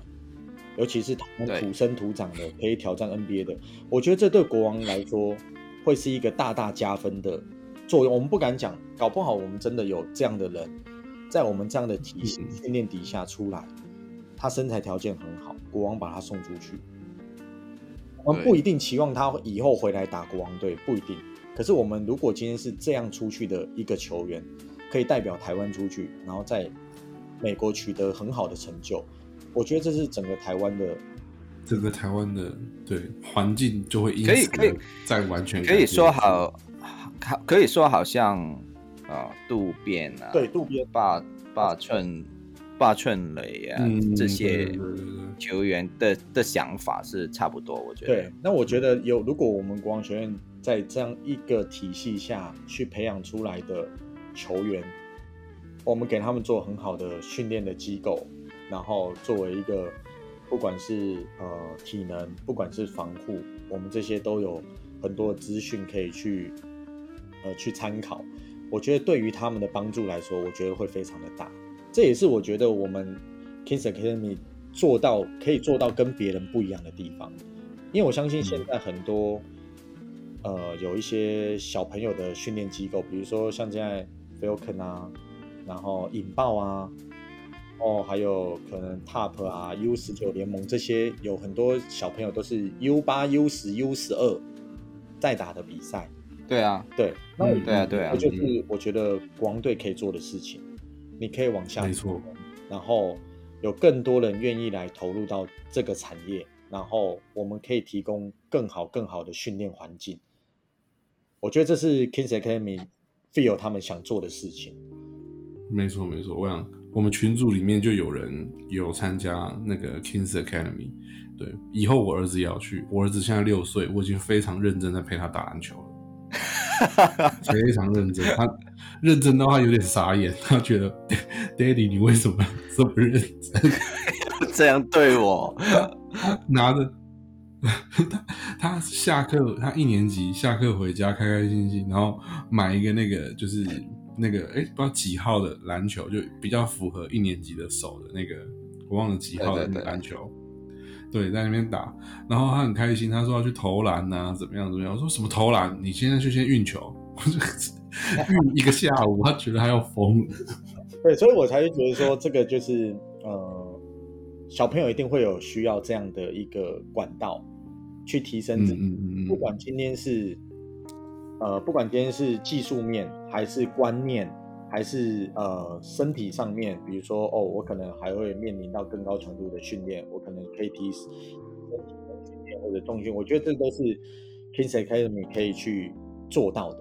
尤其是他们土生土长的，可以挑战 NBA 的，我觉得这对国王来说会是一个大大加分的作用。我们不敢讲，搞不好我们真的有这样的人，在我们这样的体系嗯训练底下出来，他身材条件很好，国王把他送出去。我们不一定期望他以后回来打国王队，不一定。可是我们如果今天是这样出去的一个球员，可以代表台湾出去，然后在美国取得很好的成就，我觉得这是整个台湾的整个台湾的对环境就会因此可以可以再完全可以说好，好可以说好像啊渡边啊，对渡边霸霸寸霸寸磊啊、嗯这些对对对对。球员的的想法是差不多，我觉得对，那我觉得有，如果我们国王学院在这样一个体系下去培养出来的球员，我们给他们做很好的训练的机构，然后作为一个不管是呃体能，不管是防护，我们这些都有很多资讯可以去呃去参考。我觉得对于他们的帮助来说，我觉得会非常的大。这也是我觉得我们 Kings Academy 做到可以做到跟别人不一样的地方。因为我相信现在很多、呃有一些小朋友的训练机构，比如说像现在 Falcon 啊，然后引爆啊，哦，还有可能 Top 啊、U 十九联盟这些，有很多小朋友都是 U 八、U 十、U 十二在打的比赛。对啊，对，那我嗯对啊对啊这就是我觉得国王队可以做的事情，你可以往下没错，然后有更多人愿意来投入到这个产业，然后我们可以提供更好、更好的训练环境。我觉得这是 Kings Academy feel 他们想做的事情。没错没错，我想我们群组里面就有人有参加那个 Kings Academy，对，以后我儿子也要去，我儿子现在六岁，我已经非常认真在陪他打篮球了，非常认真，他认真到他有点傻眼，他觉得 Daddy 你为什么这么认真？<laughs> 这样对我，拿着他他下课，他一年级下课回家开开心心，然后买一个那个就是那个哎、不知道几号的篮球，就比较符合一年级的手的那个，我忘了几号的篮球。对，在那边打，然后他很开心，他说要去投篮呐、怎么样怎么样？我说什么投篮？你现在去先运球，我 <laughs> 就运一个下午，他觉得他要疯了。对，所以我才会觉得说，这个就是呃，小朋友一定会有需要这样的一个管道去提升嗯自己。嗯嗯嗯，不管今天是呃，不管今天是技术面，还是观念，还是呃身体上面，比如说哦，我可能还会面临到更高强度的训练，我可能可以提身体的训练或者重训，我觉得这都是 Kings Academy 可以去做到的，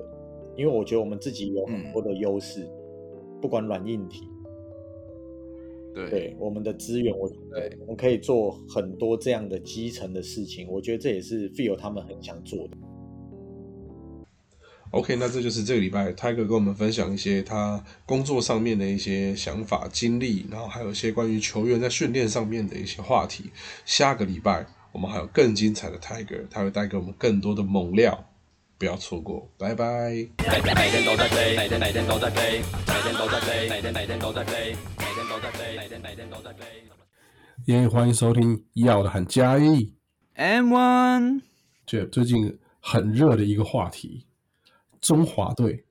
因为我觉得我们自己有很多的优势，不管软硬体，对对我们的资源，我觉得对我们可以做很多这样的基层的事情，我觉得这也是 Feel 他们很想做的。OK，那这就是这个礼拜 Tiger 跟我们分享一些他工作上面的一些想法、经历，然后还有一些关于球员在训练上面的一些话题。下个礼拜我们还有更精彩的 Tiger，他会带给我们更多的猛料，不要错过，拜拜。每天每天都在飞，每天每天都在飞，每天都在飞，每天每天都在飞，每天都在飞，每天每天都在飞。耶，欢迎收听要的很加一。M One，就最近很热的一个话题，中华队。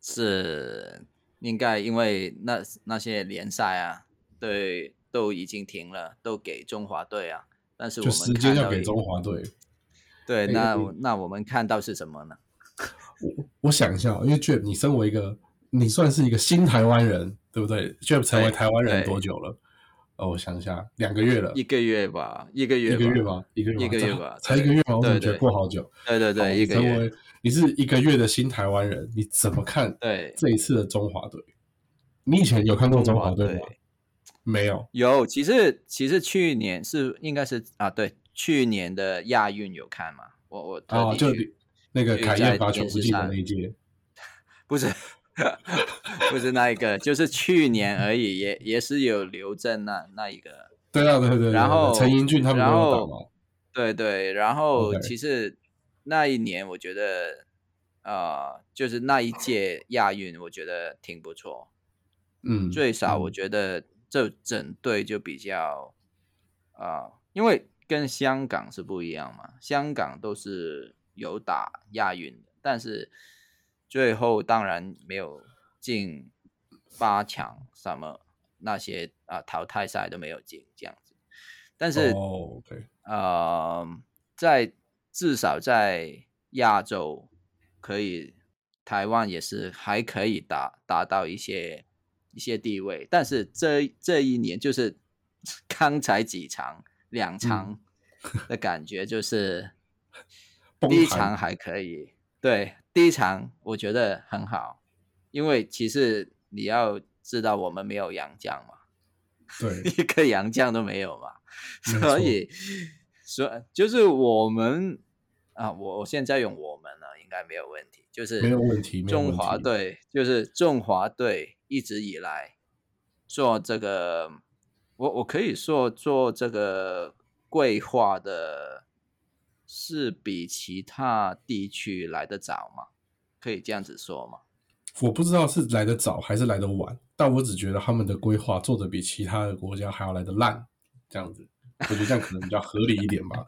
是应该因为那那些联赛啊，对，都已经停了，都给中华队啊。但是我就们时间要给中华队。对，哎那哎那我们看到是什么呢？我我想一下哦，因为 Jeb，你身为一个，你算是一个新台湾人，对不对？Jeb 成为台湾人多久了？哦，我想一下，两个月了，一个月吧，一个月，一个月？吧，一个月吧，一个月才吧才一个月吗？我怎么对觉得过好久？对对对，你一个月。你是一个月的新台湾人，你怎么看对，这一次的中华队？你以前有看过中华队吗？没有。有，其实其实去年是应该是啊，对，去年的亚运有看吗？我我特哦，就那个凯燕罚球不进的上那一届。<laughs> 不是不是那一个，就是去年而已，也也是有刘震那那一个，对啊，对对。然后陈英俊他们都然有打后嘛。对对，然后其实那一年我觉得，呃，就是那一届亚运，我觉得挺不错，嗯，最少我嗯觉得这整队就比较，啊、因为跟香港是不一样嘛，香港都是有打亚运的，但是最后当然没有进八强，什么那些啊、淘汰赛都没有进这样子，但是、哦，OK，呃，在至少在亚洲可以，台湾也是还可以达达到一些一些地位，但是这这一年就是 <laughs> 刚才几场两场的感觉就是、<laughs> 第一场还可以，对，第一场我觉得很好，因为其实你要知道我们没有洋将嘛，对，一个洋将都没有嘛，所以所就是我们啊，我我现在用我们呢，应该没有问题，就是没有问题中华队就是中华队一直以来做这个，我我可以说做这个规划的，是比其他地区来的早吗？可以这样子说吗？我不知道是来的早还是来的晚，但我只觉得他们的规划做的比其他的国家还要来的烂，这样子，我觉得这样可能比较合理一点吧。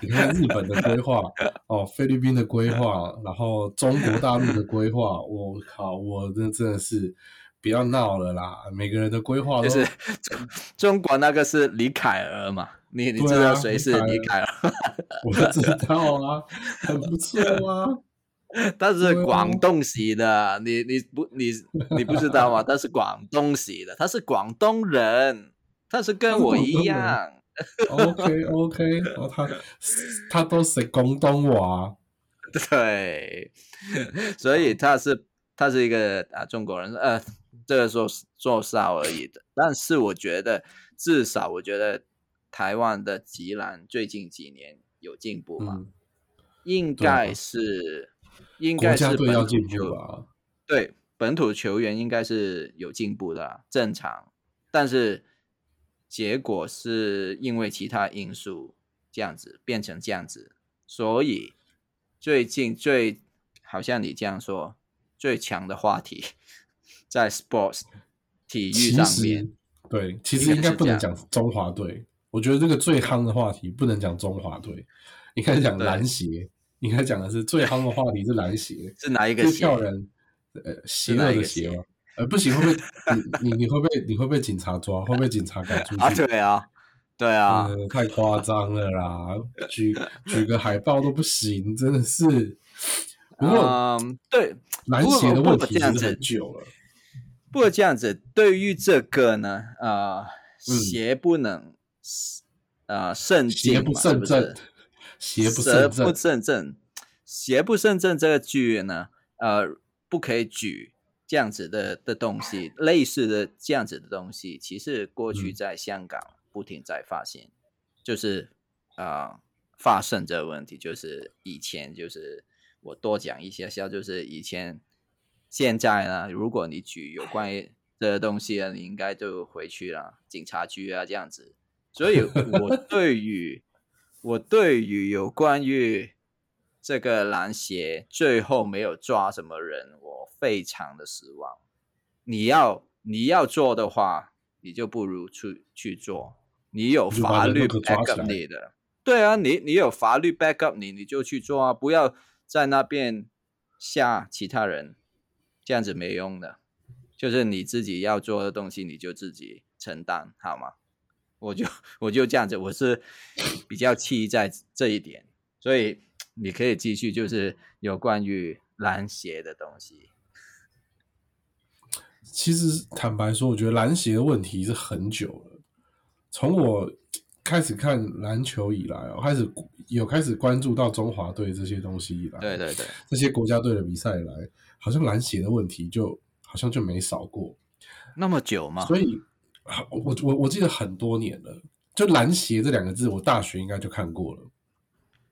你看日本的规划，哦，菲律宾的规划，然后中国大陆的规划，我靠，我真真的是不要闹了啦！每个人的规划都就是中中国那个是李凯儿嘛？你你知道啊谁是李李凯儿？<laughs> 我就知道啊，很不错啊。<laughs> 他是广东籍的，你你不你你不知道吗？<laughs> 他是广东籍的，他是广东人，他是跟我一样。OK OK，哦，他他都是广东话，对，所以他是他是一个啊中国人，呃，这个说做少而已的。但是我觉得，至少我觉得台湾的吉兰最近几年有进步嘛，嗯，应该是应该是本土要进步球吧？对，本土球员应该是有进步的啊，正常。但是结果是因为其他因素这样子变成这样子，所以最近最好像你这样说，最强的话题在 sports 体育上面，对，其实应该不能讲中华队。我觉得这个最夯的话题不能讲中华队，应该讲对篮协。应该讲的是最夯的话题是篮协，<laughs> 是哪一个最协？票人，呃，邪恶的邪协吗？呃，不行，会不会 <laughs> 你你你会被你会被警察抓？会被警察赶出去？啊，对啊，对啊，呃，太夸张了啦！举 <laughs> 举个海报都不行，真的是。不过嗯，对，篮协的问题其实过这样子很久了，不过这样子，对于这个呢，呃，嗯邪不能，呃，胜邪不胜正是？，邪不胜正。邪不胜正这个句呢，呃，不可以举这样子的的东西，类似的这样子的东西，其实过去嗯在香港不停在发现，就是啊、呃发生这个问题，就是以前就是我多讲一些下，就是以前现在呢，如果你举有关于这个东西啊，你应该就回去了警察局啊这样子。所以我 <laughs> 对于我对于有关于这个篮协最后没有抓什么人，我非常的失望。你要你要做的话，你就不如去去做。你有法律你就把人那个抓起 back up 你的，对啊，你你有法律 back up 你，你就去做啊，不要在那边吓其他人，这样子没用的。就是你自己要做的东西，你就自己承担，好吗？我就我就这样子，我是比较气在这一点，所以你可以继续，就是有关于篮协的东西。其实坦白说，我觉得篮协的问题是很久了。从我开始看篮球以来哦，开始有开始关注到中华队这些东西以来，对对对，这些国家队的比赛以来，好像篮协的问题就好像就没少过。那么久吗？所以，我我我记得很多年了，就篮协这两个字，我大学应该就看过了。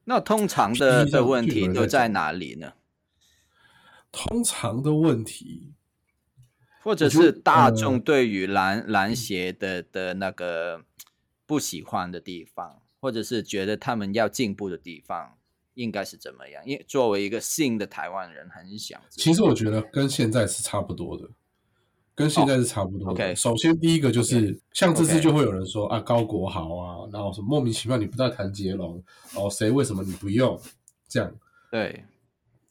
那通常的的问题都在哪里呢？通常的问题，或者是大呃众对于篮篮协的的那个不喜欢的地方，或者是觉得他们要进步的地方，应该是怎么样？因为作为一个新的台湾人，很想其实我觉得跟现在是差不多的，跟现在是差不多的。首先第一个就是像这次就会有人说啊高国豪啊，然后什么莫名其妙你不在谭杰龙哦，谁为什么你不用这样？对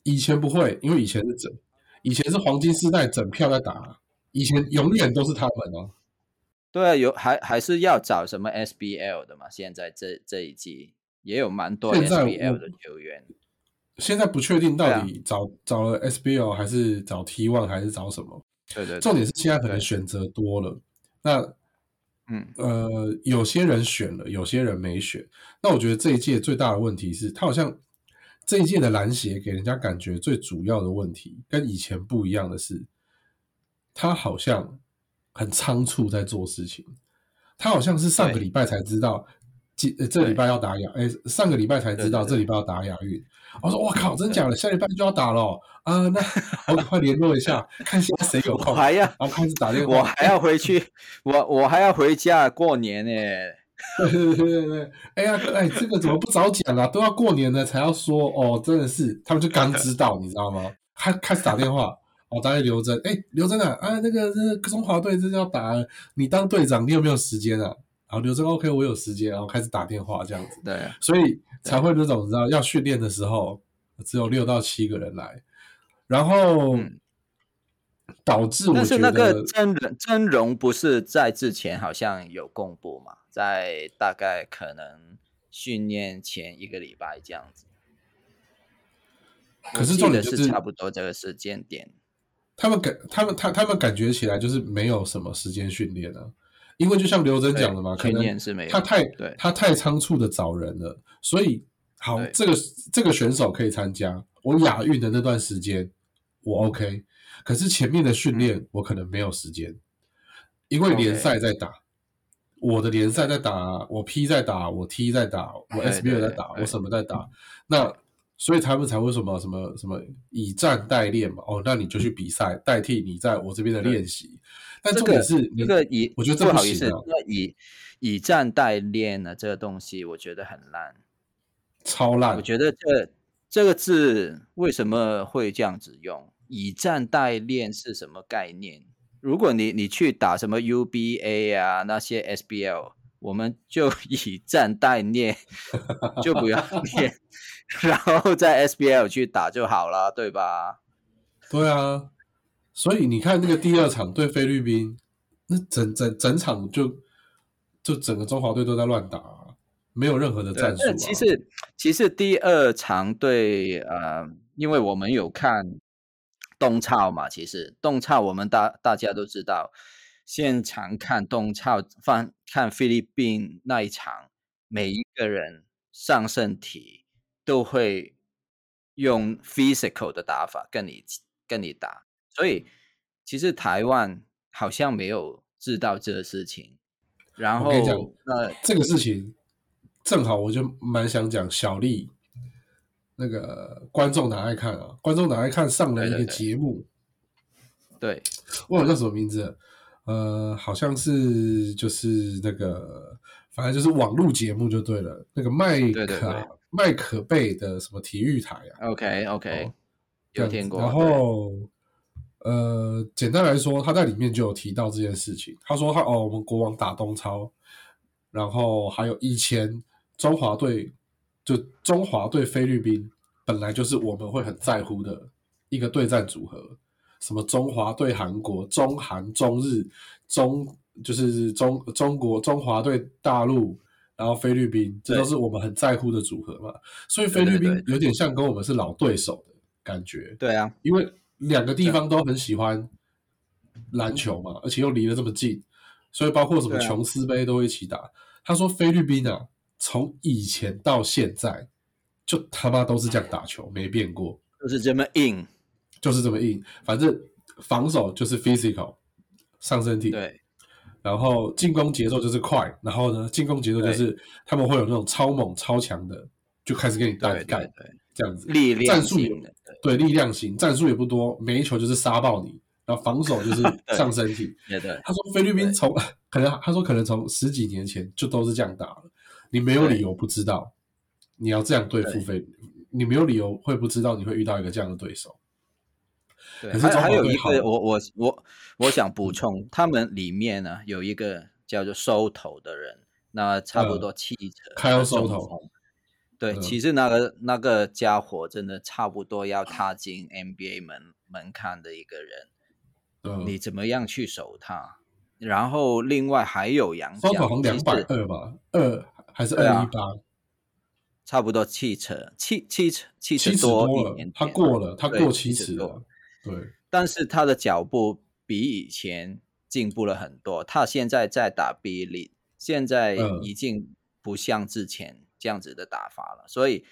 以前不会，因为以前是整，以前是黄金时代整票在打，以前永远都是他们哦。对啊，有还还是要找什么 SBL 的嘛？现在这这一季也有蛮多 SBL 的球员。现在不确定到底找、找了 SBL 还是找 T One 还是找什么，对对对，重点是现在可能选择多了。那嗯，呃，有些人选了，有些人没选。那我觉得这一届最大的问题是，他好像这一届的篮协给人家感觉最主要的问题，跟以前不一样的是，他好像很仓促在做事情。他好像是上个礼拜才知道，今呃这礼拜要打亚，哎，上个礼拜才知道这礼拜要打亚运。我说我靠，真假的？下礼拜就要打了哦啊、那 <laughs> 我赶快联络一下，看现在谁有空，我还要然后开始打电话。我还要回去，我我还要回家过年呢。<laughs> 对对对对对，哎呀，哎，这个怎么不早讲啊？都要过年了才要说哦，真的是，他们就刚知道，你知道吗？开开始打电话，哦，打给刘真，哎，刘真啊，啊，那个那个中华队这是要打，你当队长，你有没有时间啊？然后刘真 OK，我有时间，然后开始打电话这样子，对啊，所以才会那种你知道要训练的时候只有六到七个人来，然后嗯导致我但是那个真人真容不是在之前好像有公布嘛，在大概可能训练前一个礼拜这样子。可是重点就是是差不多这个时间点。他们感他们他他们感觉起来就是没有什么时间训练啊，因为就像刘真讲的嘛，可能他太对他太仓促的找人了，所以好这个这个选手可以参加，我亚运的那段时间我 OK，可是前面的训练我可能没有时间，因为联赛在打。我的联赛在打，我 P 在打，我 T 在打，我 SBL 在打，我什么在打？<laughs> 那所以他们才会什么什么什么以战代练嘛。哦，那你就去比赛，代替你在我这边的练习。但这重点个是，这个以我觉得这不好意思，那以以战代练呢，这个东西我觉得很烂。超烂我。觉得这这个字为什么会这样子用？以战代练是什么概念？如果你你去打什么 UBA 啊那些 SBL，我们就以战代练，就不要 <laughs> 练，然后在 SBL 去打就好了，对吧？对啊，所以你看那个第二场对菲律宾，那整整整场就就整个中华队都在乱打啊、没有任何的战术、其实其实第二场对呃，因为我们有看东超嘛，其实东超我们大大家都知道，现场看东超放看菲律宾那一场，每一个人上身体都会用 physical 的打法跟你跟你打，所以其实台湾好像没有知道这个事情，然后我跟你讲那这个事情正好我就蛮想讲小丽，那个观众哪爱看啊？观众哪爱看上了一个对对对节目，对。忘了叫什么名字，呃，好像是就是那个，反正就是网络节目就对了，那个麦可对对对麦可贝的什么体育台啊，OK OK，、有听过。然后，呃，简单来说，他在里面就有提到这件事情。他说他哦，我们国王打东超，然后还有以前中华队就中华对菲律宾本来就是我们会很在乎的一个对战组合，什么中华对韩国、中韩、中日、中就是中中国、中华对大陆，然后菲律宾，这都是我们很在乎的组合嘛。所以菲律宾有点像跟我们是老对手的感觉，对啊，因为两个地方都很喜欢篮球嘛，而且又离得这么近，所以包括什么琼斯杯都一起打。他说菲律宾啊，从以前到现在，就他妈都是这样打球，没变过，就是这么硬。就是这么硬。反正防守就是 physical 上身体，对。然后进攻节奏就是快，然后呢，进攻节奏就是他们会有那种超猛超强的，就开始给你对对对，这样子，力量战术也型的，对。力量型，战术也不多，每一球就是杀爆你，然后防守就是 <laughs> 上身体。对对。他说菲律宾从 <laughs> 可能他说可能从十几年前就都是这样打了，你没有理由不知道你要这样对付菲，你没有理由会不知道你会遇到一个这样的对手。对，可是中还还有一个，我我我我想补充，他们里面呢有一个叫做收头的人，那差不多七成开收头锋。对，嗯。其实那个那个家伙真的差不多要踏进 NBA 门门槛的一个人，嗯，你怎么样去守他？然后另外还有杨收头好像将，两百二吧，二还是二一八，差不多七成，七七成七七尺多一点，他过了，他过七尺多七尺了，对，但是他的脚步比以前进步了很多。他现在在打 B 里，现在嗯。已经不像之前这样子的打法了。所以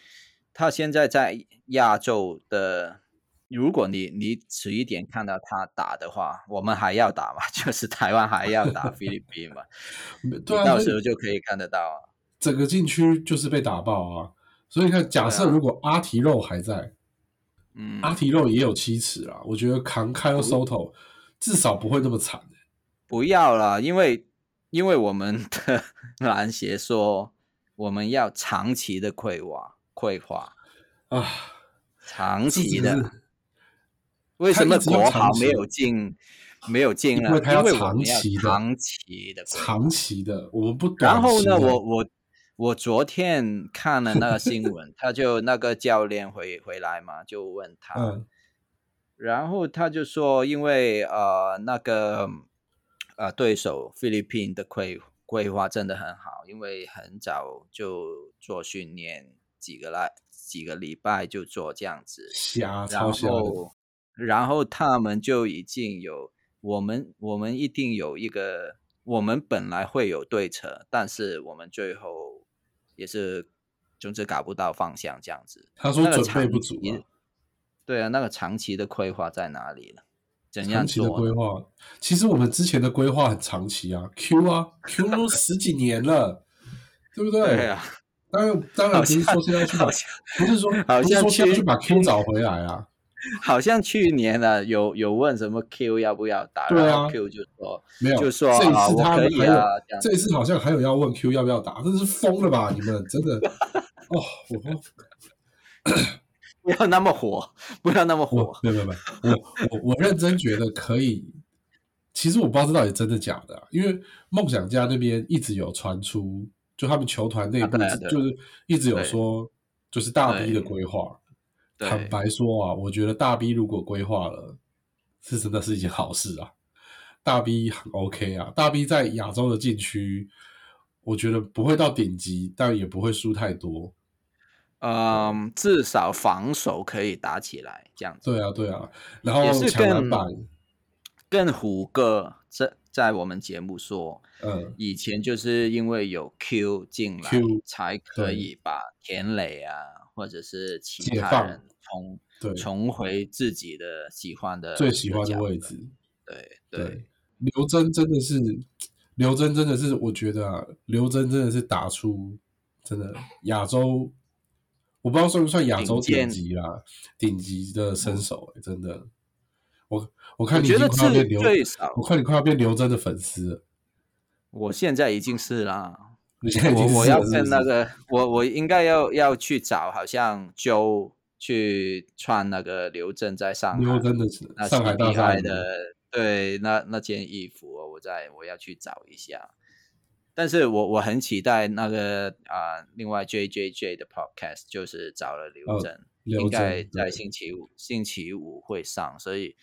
他现在在亚洲的，如果你你迟一点看到他打的话，我们还要打嘛，<laughs> 就是台湾还要打菲律宾嘛，<laughs> 对啊，到时候就可以看得到啊。整个禁区就是被打爆啊。所以你看，假设如果阿提肉还在，嗯，阿提肉也有七尺啊，我觉得扛开了收头，至少不会那么惨。不要啦，因为因为我们的 <laughs> 篮协说我们要长期的匮乏，匮乏。啊，长期的，为什么国长期豪没有进，没有进呢？因为他要我长们要期的长期的。长期的，我们不短然后呢，我我我昨天看了那个新闻，他就那个教练回回来嘛，就问他，嗯然后他就说，因为呃那个呃对手菲律宾的规规划真的很好，因为很早就做训练，几个来几个礼拜就做这样子，瞎然后，然后他们就已经有我们，我们一定有一个，我们本来会有对策，但是我们最后也是，总之搞不到方向这样子。他说那个准备不足对啊，那个长期的规划在哪里了？怎样长期的做呢？规划，其实我们之前的规划很长期啊，Q 啊，Q <laughs> 都十几年了，对不对？对啊，当然，当然不是说现在去把好，像不是说好像不是说现在去去把 Q 找回来啊，<laughs> 好像去年呢，有有问什么 Q 要不要打，对啊然后 Q 就说没有，就说这一次他可以啊们还有这样这一次好像还有要问 Q 要不要打，真是疯了吧？你们真的 <laughs> 哦，我不要那么火，不要那么火。没有没有我我我认真觉得可以。其实我不知道这到底真的假的啊、因为梦想家那边一直有传出，就他们球团内部就是一直有说，就是大 B 的规划。坦白说啊，我觉得大 B 如果规划了，是真的是一件好事啊。大 B 很 OK 啊，大 B 在亚洲的禁区，我觉得不会到顶级，但也不会输太多。嗯，至少防守可以打起来，这样子。对啊，对啊，然后也是更抢篮板，跟虎哥在在我们节目说，嗯，以前就是因为有 Q 进来 Q，才可以把田磊啊，或者是其他人重对，重回自己的喜欢的最喜欢的。位置。对对。对，刘真真的是，刘真真的是，我觉得啊，刘真真的是打出真的亚洲，我不知道算不算亚洲顶级啦，顶级的身手、欸，真的。我我看你已经觉得是快要变刘，最少。我看你快要变刘真的粉丝了。我现在已经是啦，你现在已经我我要跟那个，我我应该要要去找，好像周去穿那个刘正在上海刘真的是那上海大害的，对，那那件衣服哦，我在我要去找一下。但是我我很期待那个啊、另外 J J J 的 podcast 就是找了刘哦，刘应该在星期五星期五会上，所以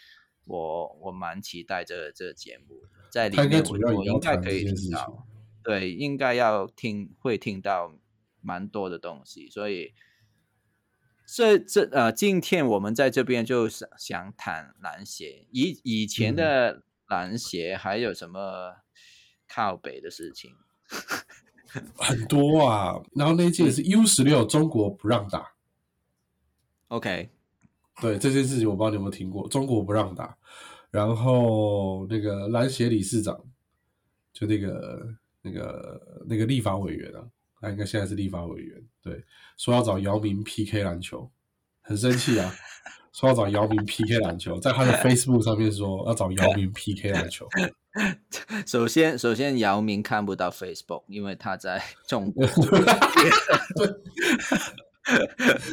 我我蛮期待这个这个节目，在里面我应该可以听到，对，应该要听会听到蛮多的东西，所以这这呃，今天我们在这边就想想谈篮协，以以前嗯。的篮协还有什么靠北的事情？<laughs> 很多啊。然后那一届是 U 十六，中国不让打。OK，对这件事情，我不知道你有没有听过，中国不让打。然后那个篮协理事长，就那个那个那个立法委员啊，他应该现在是立法委员，对，说要找姚明 PK 篮球，很生气啊，说要找姚明 PK 篮球，在他的 <laughs> Facebook 上面说要找姚明 PK 篮球，<laughs> 首先首先姚明看不到 Facebook，因为他在中国。<laughs>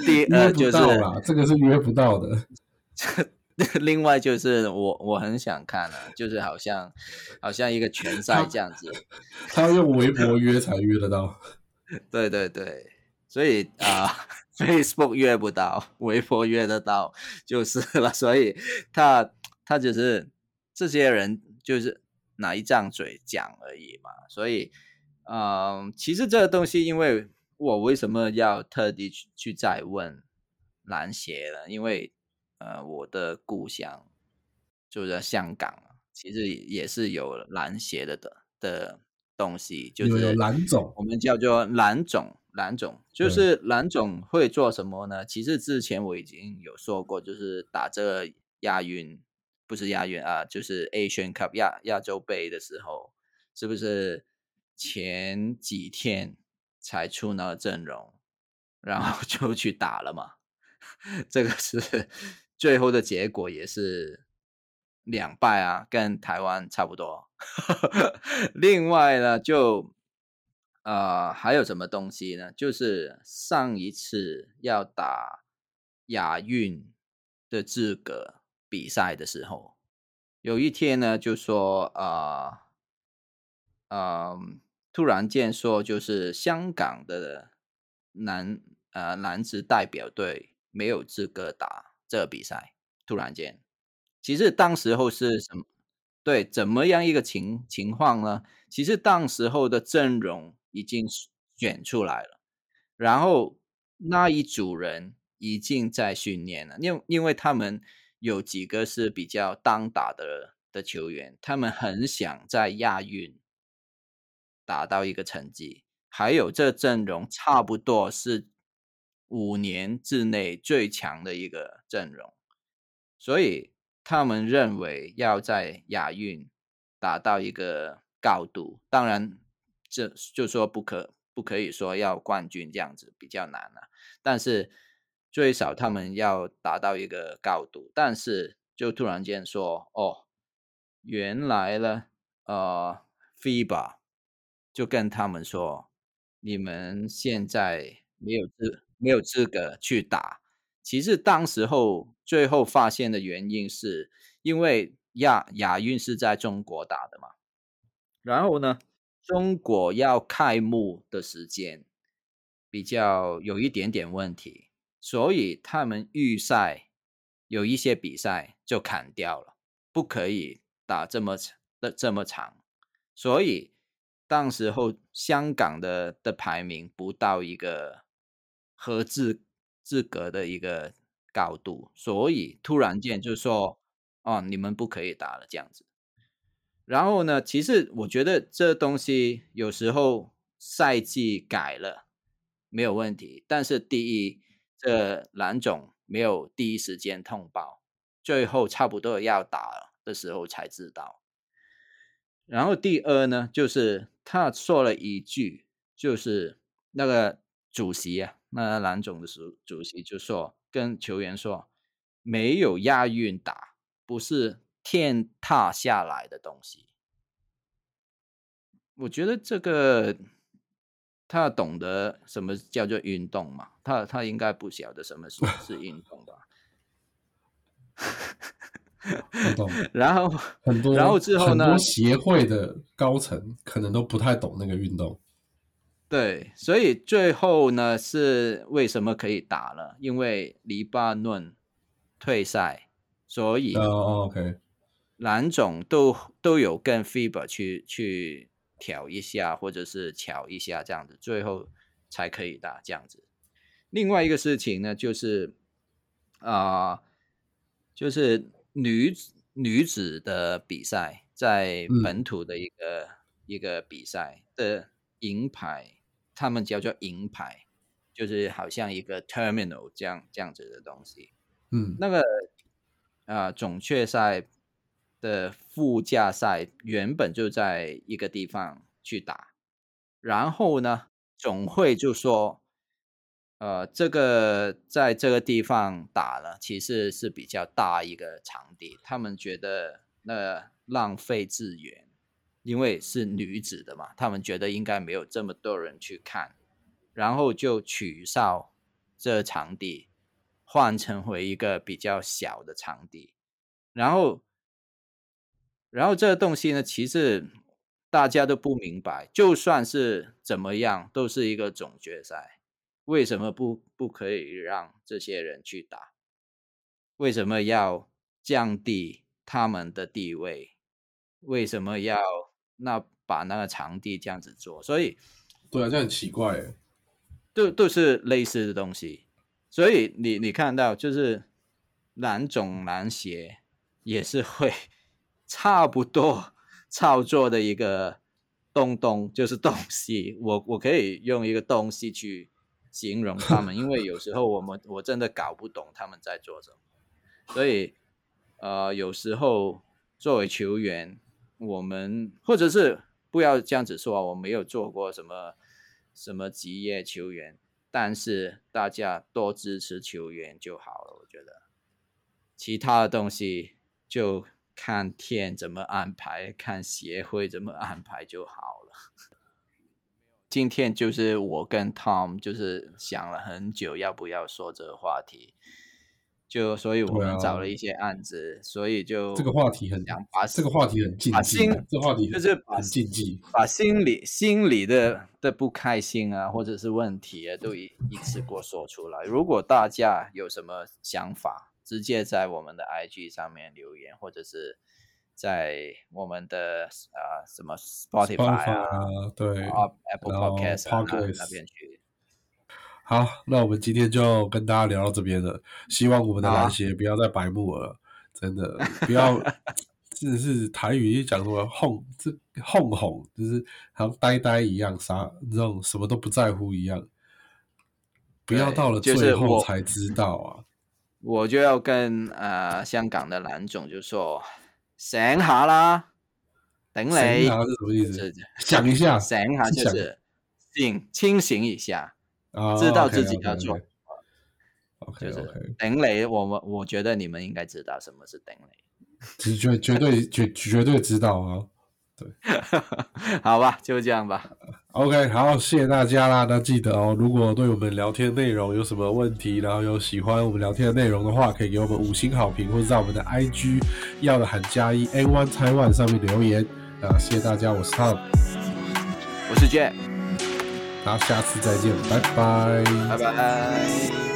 第二就是这个是约不到的。<laughs> 另外就是我我很想看啊，就是好像好像一个拳赛这样子，他要用微博约才约得到。对对对，所以啊、Facebook 约不到，微博约得到就是了，所以他他只是这些人就是拿一张嘴讲而已嘛，所以嗯、其实这个东西，因为我为什么要特地去去再问篮协呢？因为呃，我的故乡就在香港啊，其实也是有篮协的的的东西，就是蓝总我们叫做蓝总，蓝总就是蓝总会做什么呢？其实之前我已经有说过，就是打这个亚运，不是亚运啊，就是 Asian Cup 亚亚洲杯的时候，是不是前几天才出那个阵容，然后 <laughs> 就去打了嘛？<laughs> 这个是最后的结果也是两败啊，跟台湾差不多。<laughs> 另外呢，就呃还有什么东西呢？就是上一次要打亚运的资格比赛的时候，有一天呢就说呃呃突然间说就是香港的男呃男子代表队没有资格打这个比赛，突然间，其实当时候是什么？对，怎么样一个情情况呢？其实当时候的阵容已经选出来了，然后那一组人已经在训练了，因因为他们有几个是比较当打的的球员，他们很想在亚运达到一个成绩，还有这阵容差不多是五年之内最强的一个阵容，所以他们认为要在亚运达到一个高度，当然这就说不可不可以说要冠军这样子比较难了、但是最少他们要达到一个高度，但是就突然间说哦，原来呢，呃，FIBA 就跟他们说，你们现在没有资没有资格去打。其实当时候最后发现的原因是因为亚亚运是在中国打的嘛，然后呢，中国要开幕的时间比较有一点点问题，所以他们预赛有一些比赛就砍掉了，不可以打这么长的这么长，所以当时候香港的的排名不到一个合资资格的一个高度，所以突然间就说哦，你们不可以打了这样子。然后呢，其实我觉得这东西有时候赛季改了没有问题，但是第一，这蓝总没有第一时间通报，最后差不多要打的时候才知道。然后第二呢，就是他说了一句，就是那个主席啊，那蓝总的主主席就说跟球员说，没有亚运打，不是天塌下来的东西。我觉得这个他懂得什么叫做运动嘛，他他应该不晓得什么是 <laughs> 是运动吧。<laughs> 然后很多，然后之后呢很多协会的高层可能都不太懂那个运动。对，所以最后呢是为什么可以打了？因为黎巴嫩退赛，所以哦哦，OK，蓝总都都有跟 FIBA 去去调一下，或者是调一下这样子，最后才可以打这样子。另外一个事情呢，就是啊、就是女子女子的比赛，在嗯本土的一个、一个比赛的银牌，他们叫做银牌，就是好像一个 terminal 这样这样子的东西。嗯那个啊、呃总决赛的副驾赛原本就在一个地方去打，然后呢，总会就说，呃，这个在这个地方打了，其实是比较大一个场地，他们觉得那浪费资源，因为是女子的嘛，他们觉得应该没有这么多人去看，然后就取消这场地，换成为一个比较小的场地，然后，然后这个东西呢，其实大家都不明白，就算是怎么样，都是一个总决赛，为什么不不可以让这些人去打？为什么要降低他们的地位？为什么要那把那个场地这样子做？所以对啊，这很奇怪哎。都都是类似的东西，所以你你看到就是男总男鞋也是会差不多操作的一个东东，就是东西。<laughs> 我我可以用一个东西去形容他们，因为有时候我们 <laughs> 我真的搞不懂他们在做什么，所以呃有时候作为球员，我们或者是不要这样子说，我没有做过什么什么职业球员，但是大家多支持球员就好了，我觉得其他的东西就看天怎么安排，看协会怎么安排就好了。今天就是我跟 Tom 就是想了很久要不要说这个话题，就所以我们找了一些案子，所以就这个话题很想把这个话题很禁忌把心，这个话题就是把很禁忌。把心里心里的的不开心啊，或者是问题啊，都一一次过说出来。如果大家有什么想法，直接在我们的 IG 上面留言，或者是在我们的啊、什么 Spotify 啊、啊，对，啊 Apple 然后 Podcast 啊那边去。好，那我们今天就跟大家聊到这边了。希望我们的篮协不要再白目了，真的不要，<laughs> 真的是台语讲什么哄，这哄哄，就是好像呆呆一样，啥那种什么都不在乎一样。不要到了最后才知道啊！我就要跟呃香港的蓝总就说醒下啦，顶你。醒啊，是什么意思？<laughs> 想一下，醒下就是醒清醒一下，啊，知道自己要做 OK，OK，就是 OK，顶雷。我们我觉得你们应该知道什么是顶雷，只绝绝对绝绝对知道啊！<laughs> 好吧，就这样吧。OK，好，谢谢大家啦。那记得哦，如果对我们聊天内容有什么问题，然后有喜欢我们聊天的内容的话，可以给我们五星好评，或者在我们的 IG 要的喊加一 One Taiwan 上面留言。那谢谢大家，我是 Tom，我是 Jack，那下次再见，拜拜。拜拜。